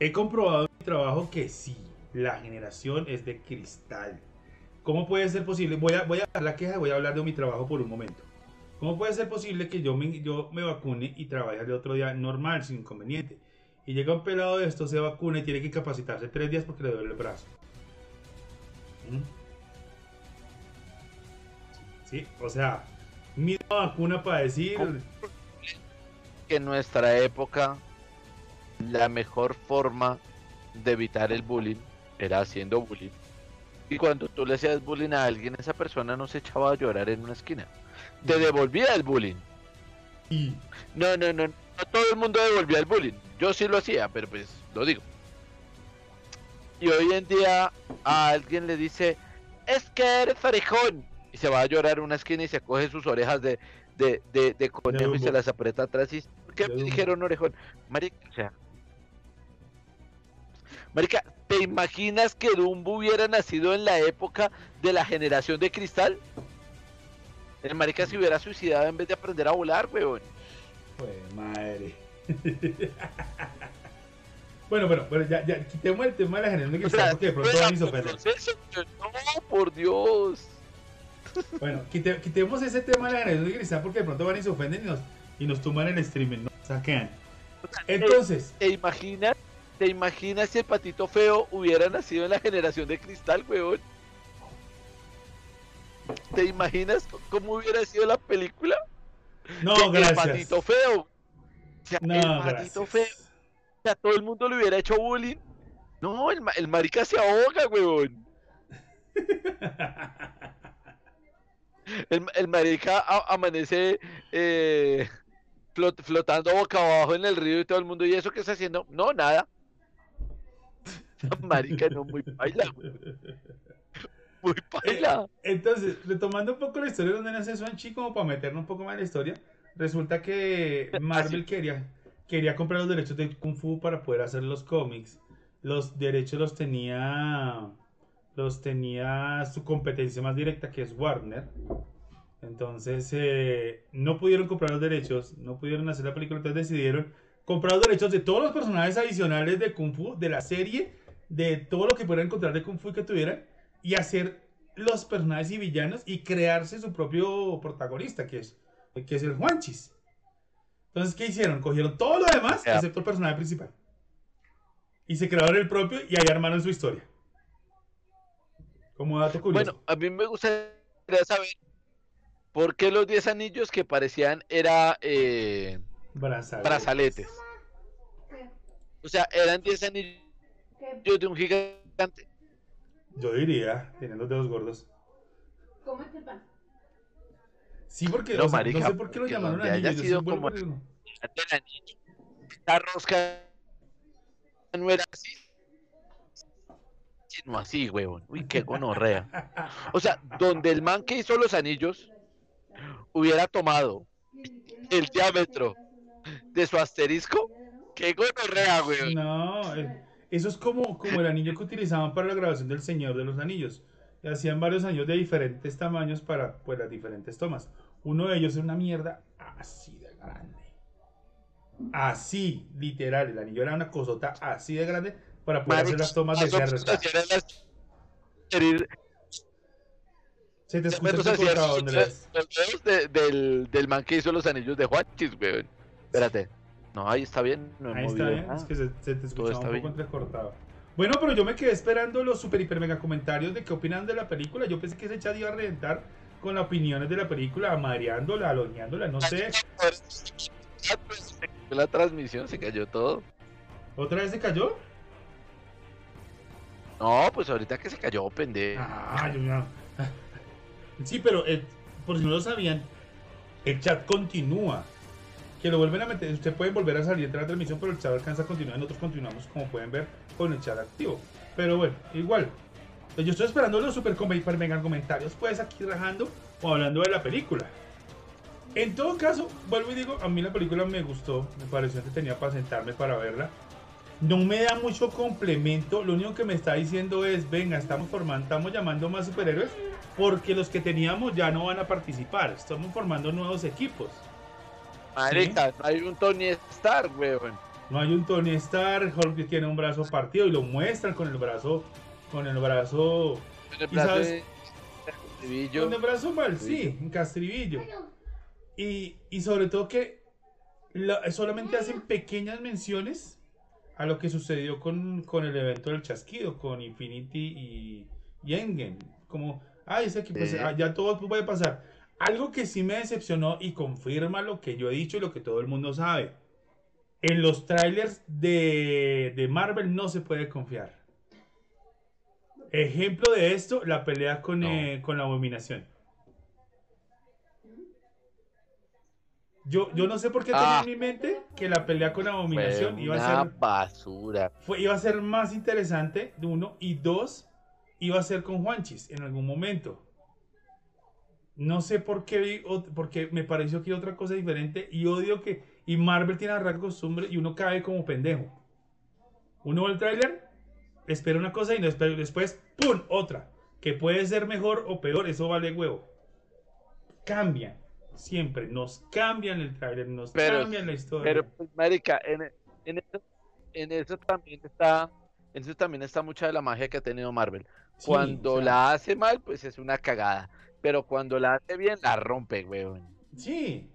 He comprobado en mi trabajo que sí, la generación es de cristal. ¿Cómo puede ser posible? Voy a, voy a dar la queja y voy a hablar de mi trabajo por un momento. ¿Cómo puede ser posible que yo me, yo me vacune y trabaje el otro día normal, sin inconveniente? Y llega un pelado de esto, se vacuna y tiene que capacitarse tres días porque le duele el brazo. ¿Mm? Sí, o sea, misma vacuna para decir... Que en nuestra época la mejor forma de evitar el bullying era haciendo bullying. Y cuando tú le hacías bullying a alguien, esa persona no se echaba a llorar en una esquina. Te devolvía el bullying. Y, No, no, no, no todo el mundo devolvía el bullying. Yo sí lo hacía, pero pues lo digo. Y hoy en día a alguien le dice, es que eres orejón. Y se va a llorar en una esquina y se coge sus orejas de, de, de, de conejo y se las aprieta atrás y ¿por qué me dijeron orejón? Marica, o sea. Marica, ¿te imaginas que Dumbo hubiera nacido en la época de la generación de cristal? El marica se hubiera suicidado en vez de aprender a volar, weón. Pues madre. bueno, bueno, bueno, ya, ya, quitemos el tema de la generación cristal sea, porque de pronto van y se del ofenden. proceso, No, por Dios. Bueno, quite- quitemos ese tema de la generación de cristal porque de pronto van y se ofenden y nos, y nos tumban el streaming, nos saquean. Entonces, ¿Te imaginas? ¿Te imaginas si el patito feo hubiera nacido en la generación de cristal, weón? ¿Te imaginas cómo hubiera sido la película? no, Que El gracias. patito feo. O sea, No, el patito gracias. feo. O sea, todo el mundo le hubiera hecho bullying. No, el, el marica se ahoga, weón. El, el marica a- amanece eh, flot- flotando boca abajo en el río y todo el mundo. ¿Y eso qué está haciendo? No, nada. Marica, no, muy baila, muy. Entonces, retomando un poco la historia de donde nace Swan-Chi, como para meternos un poco más en la historia, resulta que Marvel quería, quería comprar los derechos de Kung Fu para poder hacer los cómics. Los derechos los tenía, los tenía su competencia más directa, que es Warner. Entonces, eh, no pudieron comprar los derechos, no pudieron hacer la película, entonces decidieron comprar los derechos de todos los personajes adicionales de Kung Fu, de la serie, de todo lo que pudieran encontrar de Kung Fu que tuvieran, y hacer los personajes y villanos y crearse su propio protagonista, que es, que es el Juanchis. Entonces, ¿qué hicieron? Cogieron todo lo demás, excepto el personaje principal. Y se crearon el propio y ahí armaron su historia. Como dato curioso. Bueno, a mí me gustaría saber por qué los 10 anillos que parecían era eh, Brazaletes. brazaletes. O sea, eran 10 anillos de un gigante. Yo diría, tienen los dedos gordos. ¿Cómo es el pan? Sí, porque No, o sea, marica, no sé por qué lo llamaron donde haya sido bueno como- anillo. Esta rosca no era así. Sino así, huevón. Uy, qué gonorrea. O sea, donde el man que hizo los anillos hubiera tomado el diámetro de su asterisco, qué gonorrea, huevón. No, eh, eso es como, como el anillo que utilizaban para la grabación del Señor de los Anillos. Y hacían varios anillos de diferentes tamaños para pues, las diferentes tomas. Uno de ellos es una mierda así de grande. Así, literal. El anillo era una cosota así de grande para poder hacer las tomas de herir- Se te escucha entrecortado, los Andrés. del, del man que hizo los anillos de Juanchis, huevón. Espérate. No, ahí está bien. No Ahí está bien, nada. es que se, se te escuchaba un poco entrecortado. Bueno, pero yo me quedé esperando los super hiper mega comentarios de qué opinan de la película. Yo pensé que ese chat iba a reventar con las opiniones de la película, amareándola, aloñándola, no sé. La transmisión se cayó todo. ¿Otra vez se cayó? No, pues ahorita que se cayó, pendejo. Ah, yo no. Sí, pero eh, por si no lo sabían, el chat continúa. Que lo vuelven a meter, usted puede volver a salir de la transmisión, pero el chat alcanza a continuar. Nosotros continuamos, como pueden ver, con el chat activo. Pero bueno, igual. Pues Yo estoy esperando los super hiper mega comentarios, pues aquí rajando o hablando de la película. En todo caso, vuelvo y digo, a mí la película me gustó, me pareció que tenía para sentarme para verla. No me da mucho complemento, lo único que me está diciendo es, venga, estamos formando, estamos llamando más superhéroes porque los que teníamos ya no van a participar, estamos formando nuevos equipos. Marica, no hay un Tony Stark, weón. No hay un Tony Stark, Hulk tiene un brazo partido y lo muestran con el brazo, con el brazo, En el con el brazo mal, sí, en Castrivillo. Y, y sobre todo que la- solamente hacen pequeñas menciones a lo que sucedió con, con el evento del chasquido, con Infinity y, y Endgame. Como, ay, ese equipo, Sí. se- ah, ya todo puede pasar. Algo que sí me decepcionó y confirma lo que yo he dicho y lo que todo el mundo sabe. En los trailers de, de Marvel no se puede confiar. Ejemplo de esto, la pelea con, No. eh, con la abominación. Yo, yo no sé por qué Ah. tenía en mi mente que la pelea con la abominación iba a ser basura. fue, iba a ser más interesante, uno, y dos, iba a ser con Juanchis en algún momento. No sé por qué, vi porque me pareció que otra cosa diferente y odio que, y Marvel tiene la rara costumbre y uno cae como pendejo. Uno ve el tráiler, espera una cosa y después, después, ¡pum! otra. Que puede ser mejor o peor, eso vale huevo. cambian. Siempre nos cambian el trailer, nos Pero- cambian la historia. Pero, pues, marica, en, en eso, en eso también está, en eso también está mucha de la magia que ha tenido Marvel. Sí, Cuando o sea, la hace mal, pues es una cagada. Pero cuando la hace bien, la rompe, weón. Sí.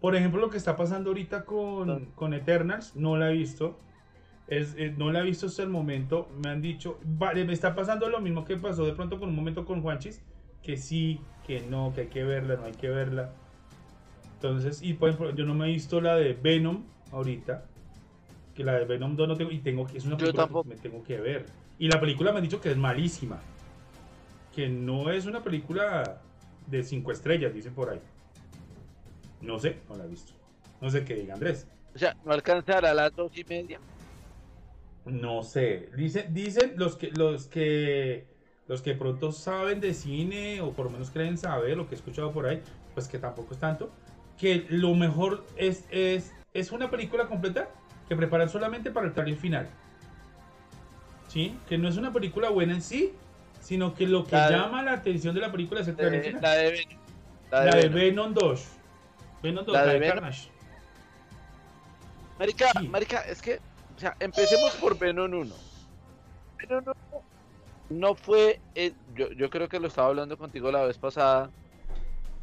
Por ejemplo, lo que está pasando ahorita con, con Eternals, no la he visto. Es, eh, no la he visto hasta el momento. Me han dicho, vale, me está pasando lo mismo que pasó de pronto con un momento con Juanchis, que sí, que no, que hay que verla, no hay que verla. Entonces, y por ejemplo, yo no me he visto la de Venom ahorita. Que la de Venom 2 no tengo, y tengo que, es una película que me tengo que ver. Y la película me han dicho que es malísima. Que no es una película de 5 estrellas, dicen por ahí. No sé, no la he visto. No sé qué diga Andrés. O sea, no alcanzará a las dos y media. No sé. Dicen, dicen los que los que los que pronto saben de cine o por lo menos creen saber lo que he escuchado por ahí, pues que tampoco es tanto, que lo mejor es es es una película completa que preparan solamente para el trailer final. ¿Sí? Que no es una película buena en sí, sino que lo que La de- llama la atención de la película es el Eh, la de Venom. La de Venom. Venom 2. Venom 2, La de Venom. Carnage. Marica, Sí. marica, es que, o sea, empecemos por Venom 1. Venom 1 no fue, el- yo, yo creo que lo estaba hablando contigo la vez pasada,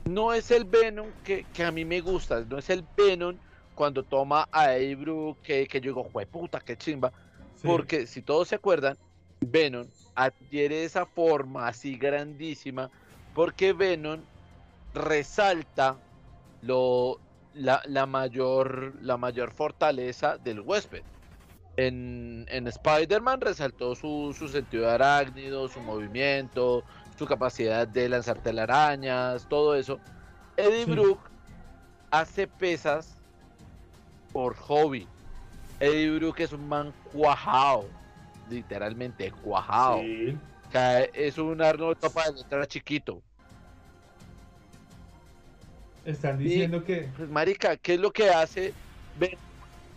no es el Venom que, que a mí me gusta, no es el Venom cuando toma a Brooke, que, que yo digo, puta, qué chimba, Sí. porque si todos se acuerdan, Venom adquiere esa forma así grandísima, porque Venom resalta lo, la, la mayor, la mayor fortaleza del huésped. En, en Spider-Man resaltó su, su sentido de arácnido, su movimiento, su capacidad de lanzar telarañas, todo eso. Eddie Sí. Brooke hace pesas por hobby. Eddie Brooke es un man cuajado, literalmente cuajado. Sí. O sea, es un Arnold topa de letra chiquito. Están diciendo que Pues marica, ¿qué es lo que hace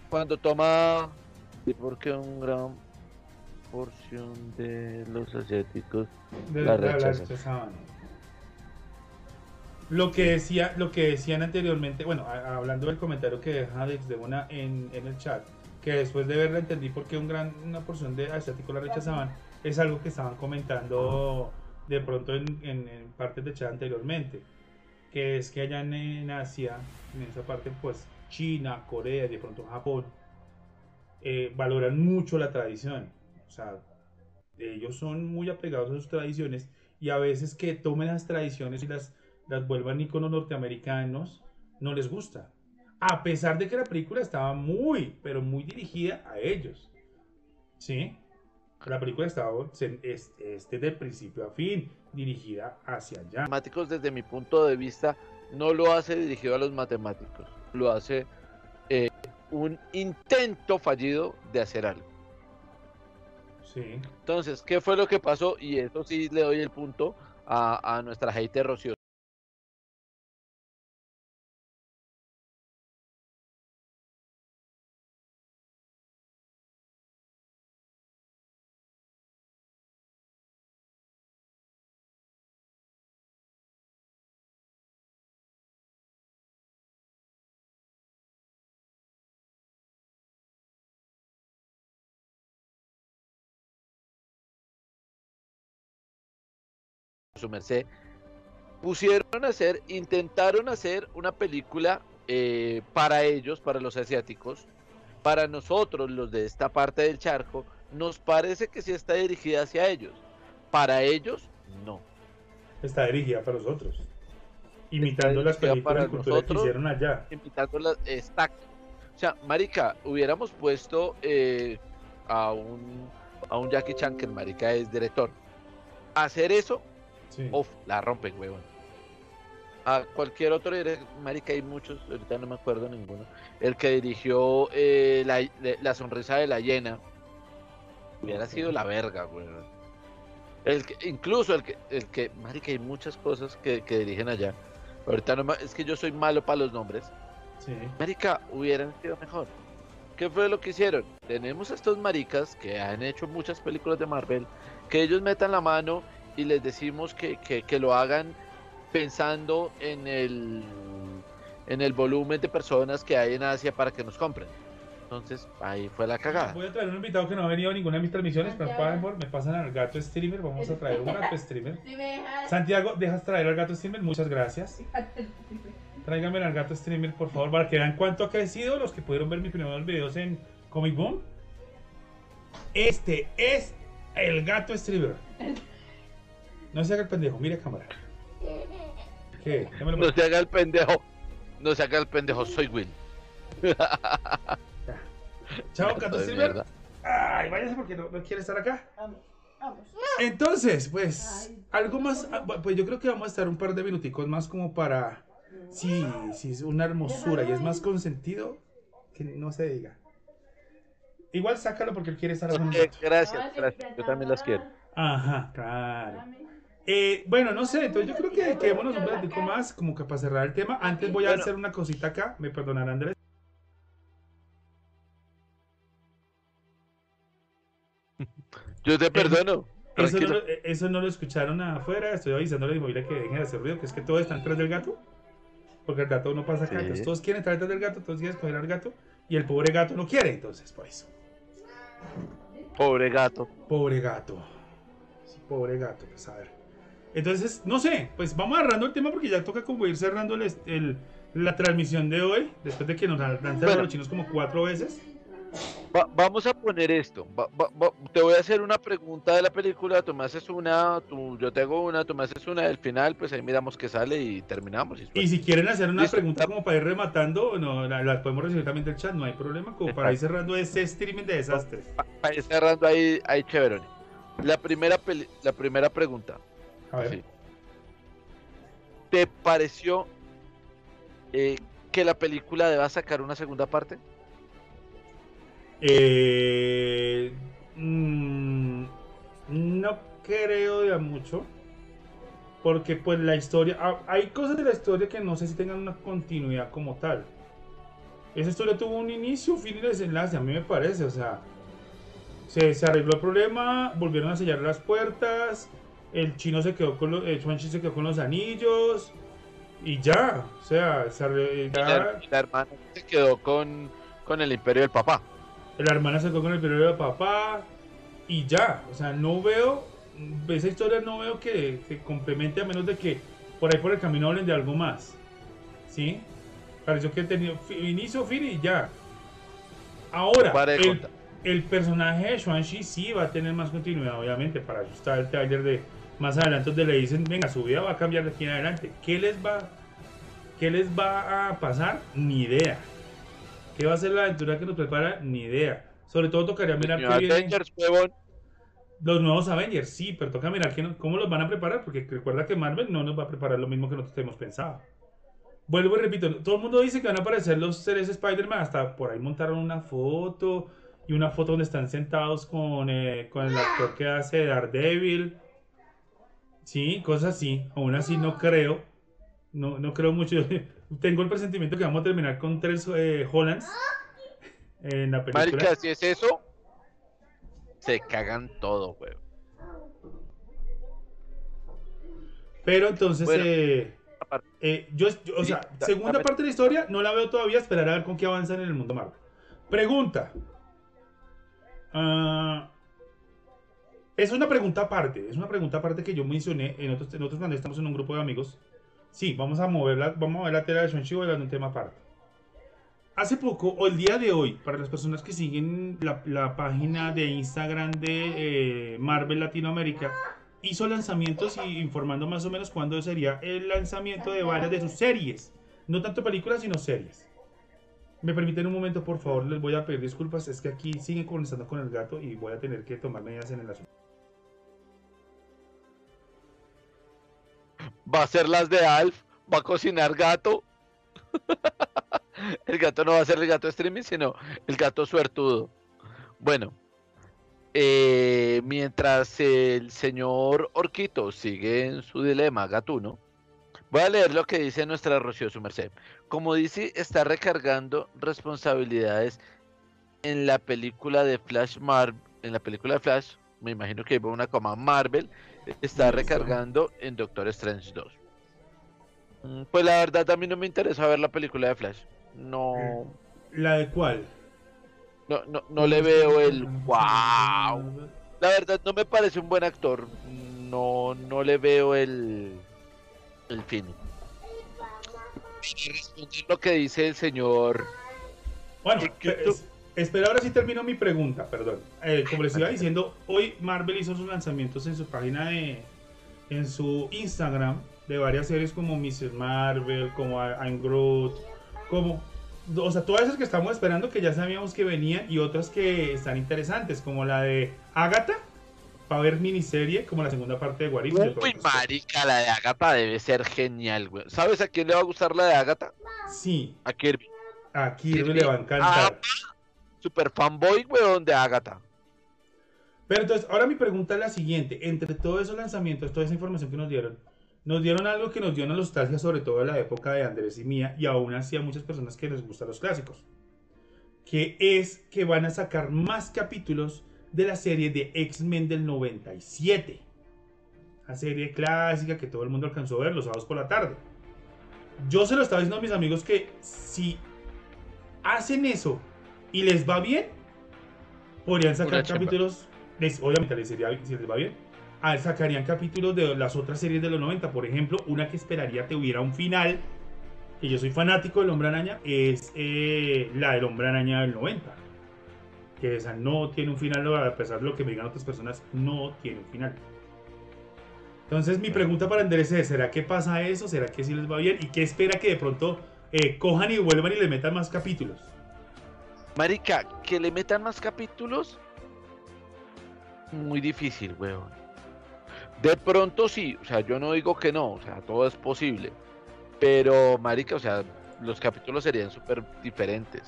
cuando toma y porque un gran porción de los asiáticos de La la, la rechazan. rechazaban. Lo que decía, lo que decían anteriormente, bueno, a- hablando del comentario que deja desde una en, en el chat, que después de verla entendí por qué gran, una porción de asiáticos la rechazaban, es algo que estaban comentando de pronto en, partes de chat anteriormente, que es que allá en, Asia, en esa parte, pues China, Corea de pronto Japón, eh, valoran mucho la tradición. O sea, ellos son muy apegados a sus tradiciones y a veces que tomen las tradiciones y las, las vuelvan iconos norteamericanos, no les gusta. A pesar de que la película estaba muy, pero muy dirigida a ellos. ¿Sí? La película estaba se- es, es desde principio a fin dirigida hacia allá. matemáticos desde mi punto de vista no lo hace dirigido a los matemáticos, lo hace eh, un intento fallido de hacer algo. Sí. Entonces, ¿qué fue lo que pasó? Y eso sí le doy el punto a, a nuestra hater Rocío. Su merced, pusieron a hacer, intentaron hacer una película eh, para ellos, para los asiáticos, para nosotros, los de esta parte del charco, nos parece que sí está dirigida hacia ellos. Para ellos, no. Está dirigida para nosotros. Imitando las películas para cultura que nosotros. hicieron allá. Invitándolas, exacto. O sea, marica, hubiéramos puesto eh, a un a un Jackie Chan que el marica es director. Hacer eso Sí. Uf, la rompen, huevón. A cualquier otro marica, hay muchos, ahorita no me acuerdo ninguno. El que dirigió eh, la, la sonrisa de la hiena. Hubiera sido la verga, huevón. El que, incluso el que, el que, marica, hay muchas cosas que, que dirigen allá. Ahorita no me- es que yo soy malo para los nombres. Sí. Marica, hubieran sido mejor. ¿Qué fue lo que hicieron? Tenemos a estos maricas que han hecho muchas películas de Marvel, que ellos metan la mano y les decimos que, que- que lo hagan pensando en el en el volumen de personas que hay en Asia para que nos compren. Entonces, ahí fue la cagada. Voy a traer un invitado que no ha venido a ninguna de mis transmisiones, pero por favor, me pasan al gato streamer. Vamos a traer un gato streamer. Si me dejas. Santiago, ¿dejas traer al gato streamer? Muchas gracias. Tráigame al gato streamer, por favor, para que vean cuánto ha crecido los que pudieron ver mis primeros videos en Comic Boom. Este es el gato streamer. No se haga el pendejo, mire cámara. ¿Qué? Démelo No se haga el pendejo. No se haga el pendejo, soy Will. Chao, streamer. mierda. Ay, váyase porque no, no quiere estar acá. Vamos, vamos. Entonces, pues, Ay. algo más, ah, pues yo creo que vamos a estar un par de minuticos más como para, sí, sí, es una hermosura y es más consentido, que no se diga. Igual sácalo porque él quiere estar con Ok, nosotros. gracias, gracias. Yo también las quiero. Ajá, claro. Eh, bueno, no sé, entonces yo creo que quedémonos un ratito más como que para cerrar el tema. Antes voy a Bueno. hacer una cosita acá, me perdonará Andrés. Yo te perdono. Eso no, lo, eso no lo escucharon afuera. Estoy avisándole a mi familia que dejen de hacer ruido, que es que todos están tras del gato. Porque el gato no pasa acá. Sí. Entonces todos quieren estar detrás del gato, todos quieren escoger al gato. Y el pobre gato no quiere, entonces, por eso. Pobre gato. Pobre gato. Sí, pobre gato, pues a ver. Entonces, no sé, pues vamos agarrando el tema porque ya toca como ir cerrando el, est- el- la transmisión de hoy. Después de que nos cerrado Bueno. los chinos como cuatro veces. Va- vamos a poner esto. Va- va- va- te voy a hacer una pregunta de la película. Tú me haces una, tú, yo te hago una, tú me haces una. Al final, pues ahí miramos qué sale y terminamos. Y si quieren hacer una Listo. pregunta como para ir rematando, no, la- podemos recibir también del chat, no hay problema. Como para ir cerrando este streaming de desastres. Para ir cerrando ahí, ahí chéverone. La primera, peli- la primera pregunta. A ver. Sí. ¿Te pareció eh, que la película deba sacar una segunda parte? Eh, mm, no creo de a mucho. Porque pues la historia... ah, Hay cosas de la historia que no sé si tengan una continuidad como tal. Esa historia tuvo un inicio, fin y desenlace, a mí me parece. O sea, se, se arregló el problema, volvieron a sellar las puertas, el chino se quedó con los... El Chuanchi se quedó con los anillos. Y ya, o sea, se La, la hermana se quedó con, con el imperio del papá. La hermana se quedó con el periodo de papá y ya. O sea, no veo, esa historia no veo que, que complemente a menos de que por ahí por el camino hablen de algo más. ¿Sí? Pareció que tenía inicio, fin y ya. Ahora, el, el personaje de Xuanxi sí va a tener más continuidad, obviamente. Para eso está el trailer de más adelante donde le dicen, venga, su vida va a cambiar de aquí en adelante. ¿Qué les va, qué les va a pasar? Ni idea. ¿Qué va a ser la aventura que nos prepara? Ni idea. Sobre todo tocaría mirar qué viene. Los nuevos Avengers, sí, pero toca mirar no- cómo los van a preparar, porque recuerda que Marvel no nos va a preparar lo mismo que nosotros tenemos pensado. Vuelvo y repito, todo el mundo dice que van a aparecer los tres Spider-Man, hasta por ahí montaron una foto y una foto donde están sentados con, eh, con el actor que hace Daredevil. Sí, cosas así. Aún así no creo. No, no creo mucho. Tengo el presentimiento que vamos a terminar con tres eh, Hollands en la película. Marica, si es eso, se cagan todo, huevón. Pero entonces, Bueno, eh, eh, yo, yo- o sea, da- segunda parte de la historia no la veo todavía, esperar a ver con qué avanzan en el mundo Marvel. Pregunta. Ah, es una pregunta aparte, es una pregunta aparte que yo mencioné en otros, en otros estamos en un grupo de amigos. Sí, vamos a moverla, vamos a ver la tela de Shang-Chi o un tema aparte. Hace poco, o el día de hoy, para las personas que siguen la, la página de Instagram de eh, Marvel Latinoamérica, hizo lanzamientos y informando más o menos cuándo sería el lanzamiento de varias de sus series. No tanto películas, sino series. Me permiten un momento, por favor, les voy a pedir disculpas. Es que aquí siguen conversando con el gato y voy a tener que tomar medidas en el asunto. Va a ser las de Alf, va a cocinar gato. el gato no va a ser el gato streaming, sino el gato suertudo. Bueno, eh, mientras el señor Orquito sigue en su dilema gatuno, voy a leer lo que dice nuestra Rocío su merced. Como dice, está recargando responsabilidades en la película de Flash Marvel, en la película de Flash, me imagino que iba una coma Marvel, está recargando en Doctor Strange 2. Mm, Pues la verdad a mí no me interesa ver la película de Flash. No, ¿La de cuál? no, no, no le veo el wow. La verdad no me parece un buen actor. No, no le veo el, el fin. Para responder lo que dice el señor. Bueno, espera, ahora sí termino mi pregunta, perdón. Eh, como les iba diciendo, hoy Marvel hizo sus lanzamientos en su página de. en su Instagram de varias series como Mrs. Marvel, como I- I'm Groot, como. O sea, todas esas que estamos esperando que ya sabíamos que venían y otras que están interesantes, como la de Agatha, para ver miniserie, como la segunda parte de Warif. Uy, marica, la de Agatha debe ser genial, güey. ¿Sabes a quién le va a gustar la de Agatha? Sí, A Kirby. a Kirby le va a encantar. Super fanboy, weón, de Agatha. Pero entonces, ahora mi pregunta es la siguiente. Entre todos esos lanzamientos, toda esa información que nos dieron, nos dieron algo que nos dio una nostalgia, sobre todo de la época de Andrés y mía, y aún así a muchas personas que les gustan los clásicos. Que es que van a sacar más capítulos de la serie de X-Men del 97. La serie clásica que todo el mundo alcanzó a ver los sábados por la tarde. Yo se lo estaba diciendo a mis amigos que si hacen eso y les va bien, podrían sacar capítulos. les- obviamente les sería, si les va bien. ah, sacarían capítulos de las otras series de los 90. Por ejemplo, una que esperaría tuviera un final. Que yo soy fanático del Hombre Araña. Es eh, la del Hombre Araña del 90. Que esa no tiene un final. A pesar de lo que me digan otras personas, no tiene un final. Entonces mi pregunta para Andrés es, ¿será que pasa eso? ¿Será que sí les va bien? ¿Y qué espera que de pronto eh, cojan y vuelvan y le metan más capítulos? Marica, que le metan más capítulos. Muy difícil, weón. De pronto sí, o sea, yo no digo que no, o sea, todo es posible. Pero, Marica, o sea, los capítulos serían súper diferentes.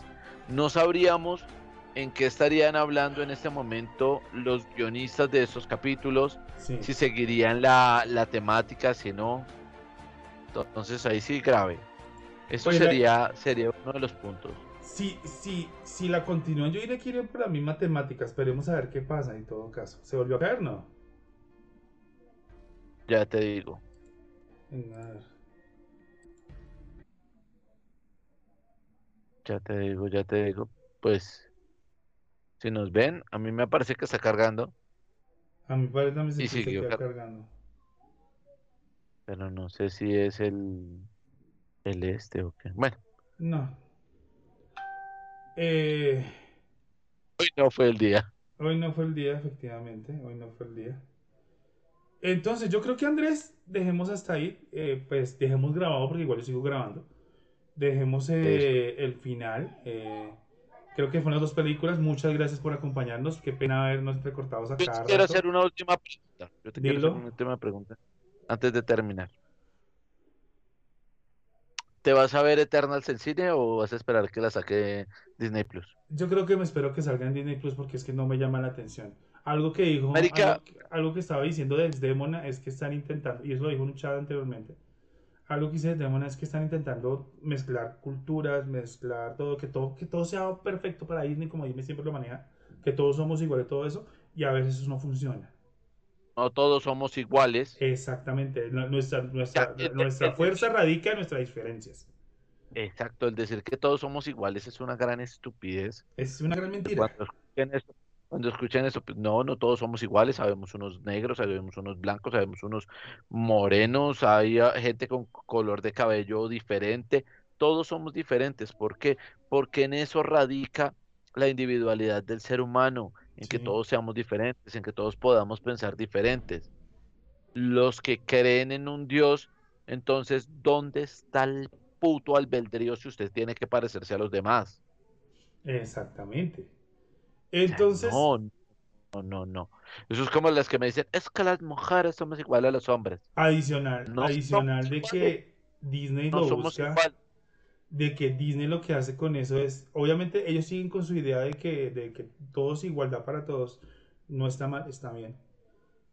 No sabríamos en qué estarían hablando en este momento los guionistas de esos capítulos, Sí. si seguirían la, la temática, si no. Entonces ahí sí grave. Eso Oye, sería, sería uno de los puntos. Si, si, si la continúan, yo diría que irían por la misma temática. Esperemos a ver qué pasa en todo caso. ¿Se volvió a caer? No. Ya te digo. Venga, a ver. Ya te digo, ya te digo. Pues, si nos ven, a mí me parece que está cargando, A mi padre también se car- cargando. pero no sé si es el, el este o qué. Bueno, No. Eh, hoy no fue el día. hoy no fue el día, efectivamente. Hoy no fue el día. Entonces, yo creo que Andrés, dejemos hasta ahí. eh, pues dejemos grabado porque igual yo sigo grabando. Dejemos eh, el final. creo que fueron las dos películas. Muchas gracias por acompañarnos. Qué pena habernos recortados a Yo cada te quiero rato. hacer una última pregunta. Yo te quiero hacer una última pregunta antes de terminar. ¿Te vas a ver Eternals en cine o vas a esperar que la saque Disney Plus? Yo creo que me espero que salga en Disney Plus porque es que no me llama la atención. Algo que dijo, Marica. algo, que- algo que estaba diciendo Desdemona es que están intentando, y eso lo dijo en un chat anteriormente, algo que dice Desdemona es que están intentando mezclar culturas, mezclar todo, que todo, que todo sea perfecto para Disney como Disney siempre lo maneja, que todos somos iguales, todo eso, y a veces eso no funciona. No todos somos iguales. Exactamente, nu- nuestra, nuestra, el- nuestra el- fuerza radica en nuestras diferencias. Exacto, el decir que todos somos iguales es una gran estupidez. Es una gran mentira. Cuando escuchen eso, cuando escuchen eso, pues, no, no todos somos iguales, sabemos unos negros, sabemos unos blancos, sabemos unos morenos, hay ah, gente con color de cabello diferente, todos somos diferentes. ¿Por qué? Porque en eso radica la individualidad del ser humano, en que todos seamos diferentes, en que todos podamos pensar diferentes. Los que creen en un Dios, entonces, ¿dónde está el puto albedrío si usted tiene que parecerse a los demás? Exactamente. Entonces, no, no, no, no. Eso es como las que me dicen, es que las mujeres somos iguales a los hombres. Adicional, No adicional de que Disney No lo somos busca, iguales. De que Disney lo que hace con eso es, obviamente ellos siguen con su idea de que, de que todo es igualdad para todos, no está mal, está bien,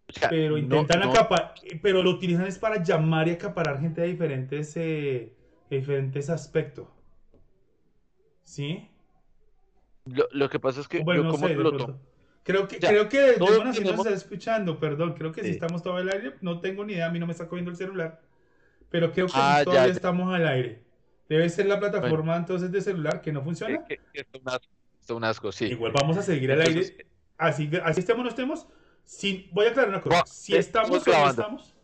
O sea, pero intentan no- acaparar, pero lo utilizan es para llamar y acaparar gente de diferentes, eh, de diferentes aspectos, ¿sí? Lo, lo que pasa es que Bueno, yo no como sé, lo. Creo que, O sea, creo que todos sí nos tenemos- está escuchando, perdón, creo que sí Sí. estamos todo el aire, no tengo ni idea, a mí no me está cogiendo el celular. pero creo que Ah, todavía ya. estamos al aire. Debe ser la plataforma entonces de celular que no funciona. Es un asco, es un asco, sí. Igual vamos a seguir al Entonces, aire. Así, así estemos o no estemos. Voy a aclarar una cosa. No, Si eh, estamos o no estamos,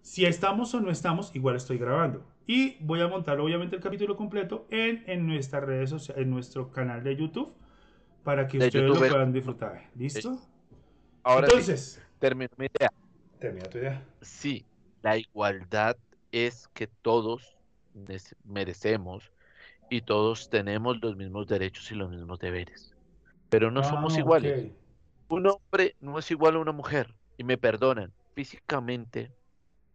si estamos o no estamos, igual estoy grabando. Y voy a montar obviamente el capítulo completo en, en nuestras redes sociales, en nuestro canal de YouTube, para que De ustedes YouTube, lo puedan disfrutar. ¿Listo? Ahora Entonces, sí, termino mi idea. termina tu idea. Sí, la igualdad es que todos merecemos y todos tenemos los mismos derechos y los mismos deberes. Pero no somos Ah, iguales. ok. Un hombre no es igual a una mujer. Y me perdonan, físicamente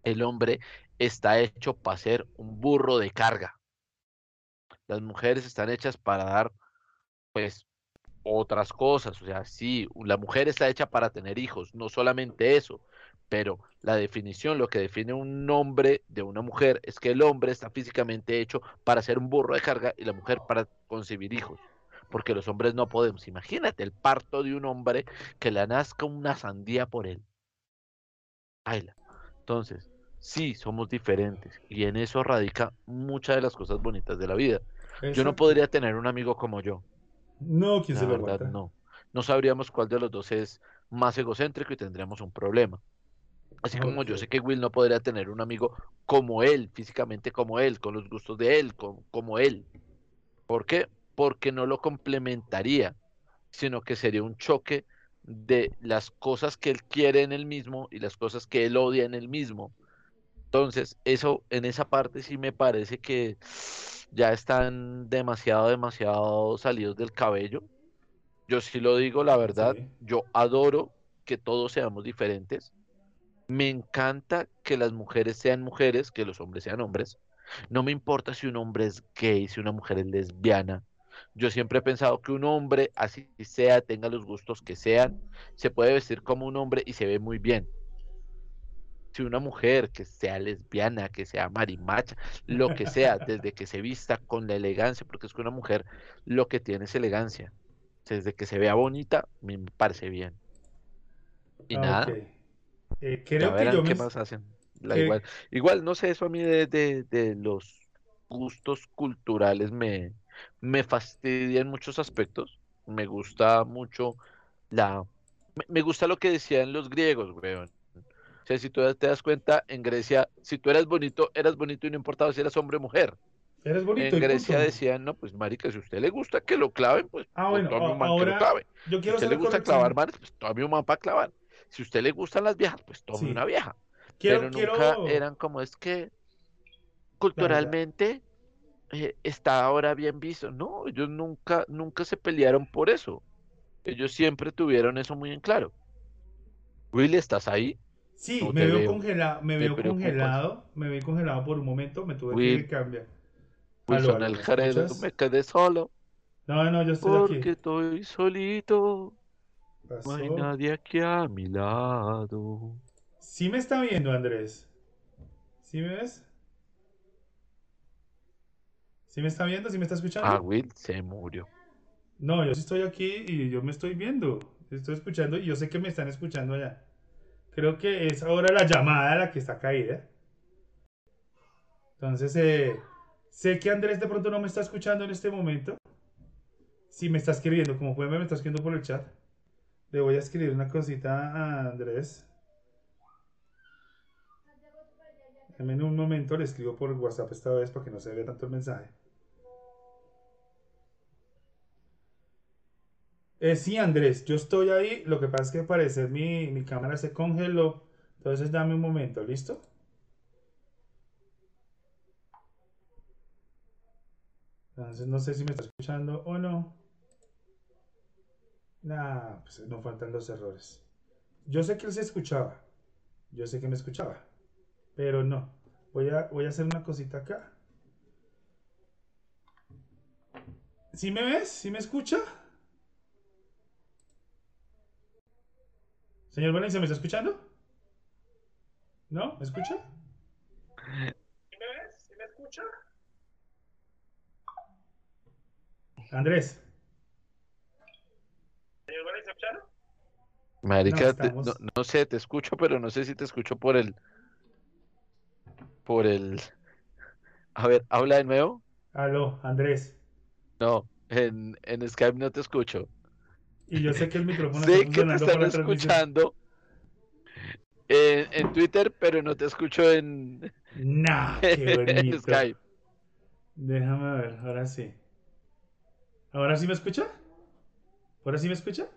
el hombre está hecho para ser un burro de carga. Las mujeres están hechas para dar, pues, otras cosas. O sea, sí, la mujer está hecha para tener hijos, no solamente eso. Pero la definición, lo que define un hombre de una mujer es que el hombre está físicamente hecho para ser un burro de carga y la mujer para concebir hijos. Porque los hombres no podemos. Imagínate el parto de un hombre que le nazca una sandía por él. Baila. Entonces, sí, somos diferentes. Y en eso radica muchas de las cosas bonitas de la vida. Yo no podría tener un amigo como yo. No, ¿quién La se lo verdad, aguanta? no. No sabríamos cuál de los dos es más egocéntrico y tendríamos un problema. Así como yo sé que Will no podría tener un amigo como él, físicamente como él, con los gustos de él, co- como, él. ¿Por qué? Porque no lo complementaría, sino que sería un choque de las cosas que él quiere en él mismo y las cosas que él odia en él mismo. Entonces, eso en esa parte sí me parece que ya están demasiado, demasiado salidos del cabello. Yo sí lo digo, la verdad, Sí. yo adoro que todos seamos diferentes. Me encanta que las mujeres sean mujeres, que los hombres sean hombres. No me importa si un hombre es gay, si una mujer es lesbiana. Yo siempre he pensado que un hombre, así sea, tenga los gustos que sean, se puede vestir como un hombre y se ve muy bien. Si una mujer que sea lesbiana, que sea marimacha, lo que sea, desde que se vista con la elegancia, porque es que una mujer lo que tiene es elegancia. Desde que se vea bonita, me parece bien. Y Ah, nada. Eh, ya creo que verán yo qué me... más hacen. La igual, igual, no sé, eso a mí de, de- de los gustos culturales me, me fastidia en muchos aspectos. Me gusta mucho la... Me, gusta lo que decían los griegos, weón. O sea, si tú te das cuenta, en Grecia, si tú eras bonito, eras bonito y no importaba si eras hombre o mujer. Eres bonito En Grecia decían, no, pues marica, si a usted le gusta que lo claven, pues, Ah, bueno, a- man que lo clave. yo Si a usted le gusta corrección. clavar manes, pues tome un man para clavar. Si a usted le gustan las viejas, pues tome Sí. una vieja. Quiero, Pero quiero... nunca eran como es que culturalmente eh, está ahora bien visto. No, ellos nunca, nunca se pelearon por eso. Ellos siempre tuvieron eso muy en claro. Will, ¿estás ahí? Sí, No me veo, veo. congelado, me veo congelado, me veo congelado por un momento, me tuve Will, que cambiar. Wilson Aló, el ¿me quedé solo No, no, yo estoy porque aquí. estoy solito. Pasó. No hay nadie aquí a mi lado. Sí me está viendo, Andrés. ¿Sí me ves? ¿Sí me está viendo? ¿Sí me está escuchando? Ah, Will se murió. No, yo sí estoy aquí y yo me estoy viendo. Estoy escuchando y yo sé que me están escuchando allá. Creo que es ahora la llamada la que está caída. Entonces, eh, sé que Andrés de pronto no me está escuchando en este momento. Sí, me está escribiendo, como pueden ver, me está escribiendo por el chat. Le voy a escribir una cosita a Andrés. Deme un momento, le escribo por WhatsApp esta vez para que no se vea tanto el mensaje. Eh, sí, Andrés, yo estoy ahí. Lo que pasa es que al parecer mi, mi cámara se congeló. Entonces dame un momento, ¿listo? Entonces no sé si me está escuchando o no. Nah, pues no faltan los errores. Yo sé que él se escuchaba. Yo sé que me escuchaba. Pero no. Voy a, voy a hacer una cosita acá. ¿Sí me ves? ¿Sí me escucha? Señor Valencia, ¿me está escuchando? ¿No? ¿Me escucha? ¿Sí me ves? ¿Sí me escucha? Andrés. Marica, no, no sé, te escucho, pero no sé si te escucho por el... por el... A ver, habla de nuevo. Aló, Andrés. No, en, en Skype no te escucho. Y yo sé que el micrófono Sé está que te están escuchando en, en Twitter, pero no te escucho en, Nah, qué en bonito. Skype. Déjame ver, ahora sí. ¿Ahora sí me escucha? ¿Ahora sí me escucha?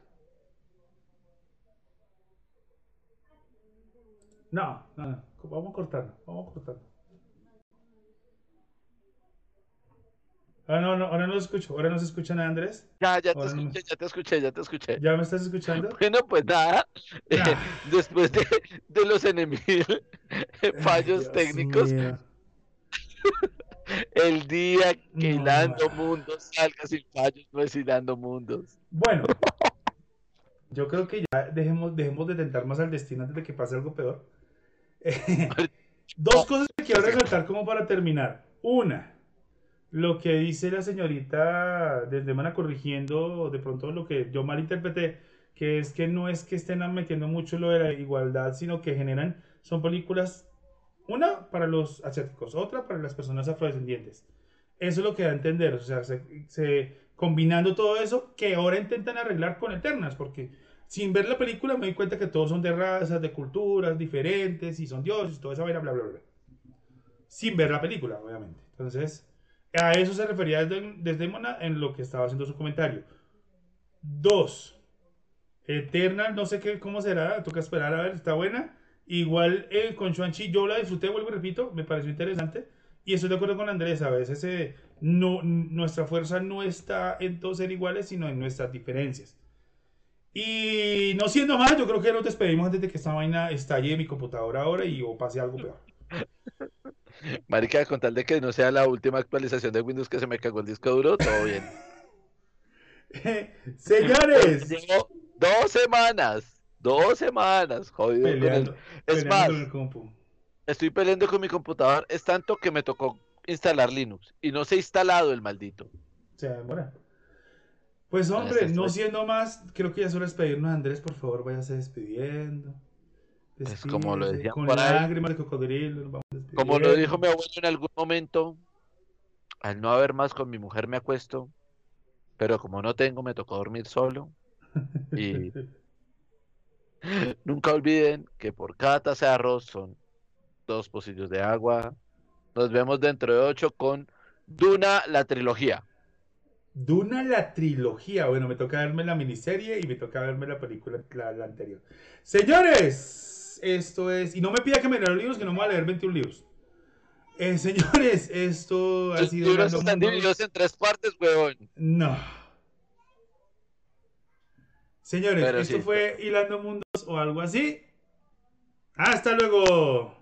No, no, no. Vamos a cortarlo, vamos a cortarlo. Ah, no, no, ahora no lo escucho. Ahora no se escucha nada, Andrés. Ya, ya te Ahora no me- escuché, ya te escuché, ya te escuché. ¿Ya me estás escuchando? Bueno, pues nada, eh, Ah. después de, de los enemigos fallos técnicos. El día que No, Hilando. Mundos salga sin fallos, no es Hilando Mundos. Bueno, yo creo que ya dejemos, dejemos de tentar más al destino antes de que pase algo peor. Dos cosas que quiero resaltar como para terminar. Una, lo que dice la señorita desde Mana corrigiendo de pronto lo que yo malinterpreté, que es que no es que estén metiendo mucho lo de la igualdad, sino que generan, son películas, una para los asiáticos, otra para las personas afrodescendientes. Eso es lo que da a entender, o sea, se, se- combinando todo eso que ahora intentan arreglar con Eternas, porque sin ver la película me di cuenta que todos son de razas, de culturas diferentes y son dioses, toda esa vaina, bla, bla, bla. Sin ver la película, obviamente. Entonces, a eso se refería desde, desde Mona en lo que estaba haciendo su comentario. Dos, Eternal, no sé qué, cómo será, toca esperar a ver, está buena. Igual eh, con Chuanchi yo la disfruté, vuelvo y repito, me pareció interesante. Y estoy de acuerdo con Andrés, a veces eh, no, nuestra fuerza no está en todos ser iguales, sino en nuestras diferencias. Y no siendo más, yo creo que nos despedimos antes de que esta vaina estalle en mi computadora ahora y o pase algo peor. Marica, con tal de que no sea la última actualización de Windows que se me cagó el disco duro, todo bien. Señores, dos semanas, dos semanas, jodido con el... peleando, Es peleando más, con estoy peleando con mi computador, es tanto que me tocó instalar Linux y no se ha instalado el maldito. Se demora. Pues hombre, no siendo más, creo que ya de despedirnos. Andrés, por favor, váyase despidiendo. Pues como lo decían con lágrimas de cocodrilo. vamos Como lo dijo mi abuelo en algún momento, al no haber más con mi mujer me acuesto, pero como no tengo me tocó dormir solo. Y nunca olviden que por cada taza de arroz son dos pocillos de agua. Nos vemos dentro de ocho con Duna, la trilogía. Duna la trilogía. Bueno, me toca verme la miniserie y me toca verme la película, la, la anterior. Señores, esto es. Y no me pida que me lea los libros, que no me voy a leer 21 libros. Eh, señores, esto ha Los sido. libros están divididos en tres partes, huevón. No. Señores, Pero esto sí. fue Hilando Mundos o algo así. Hasta luego.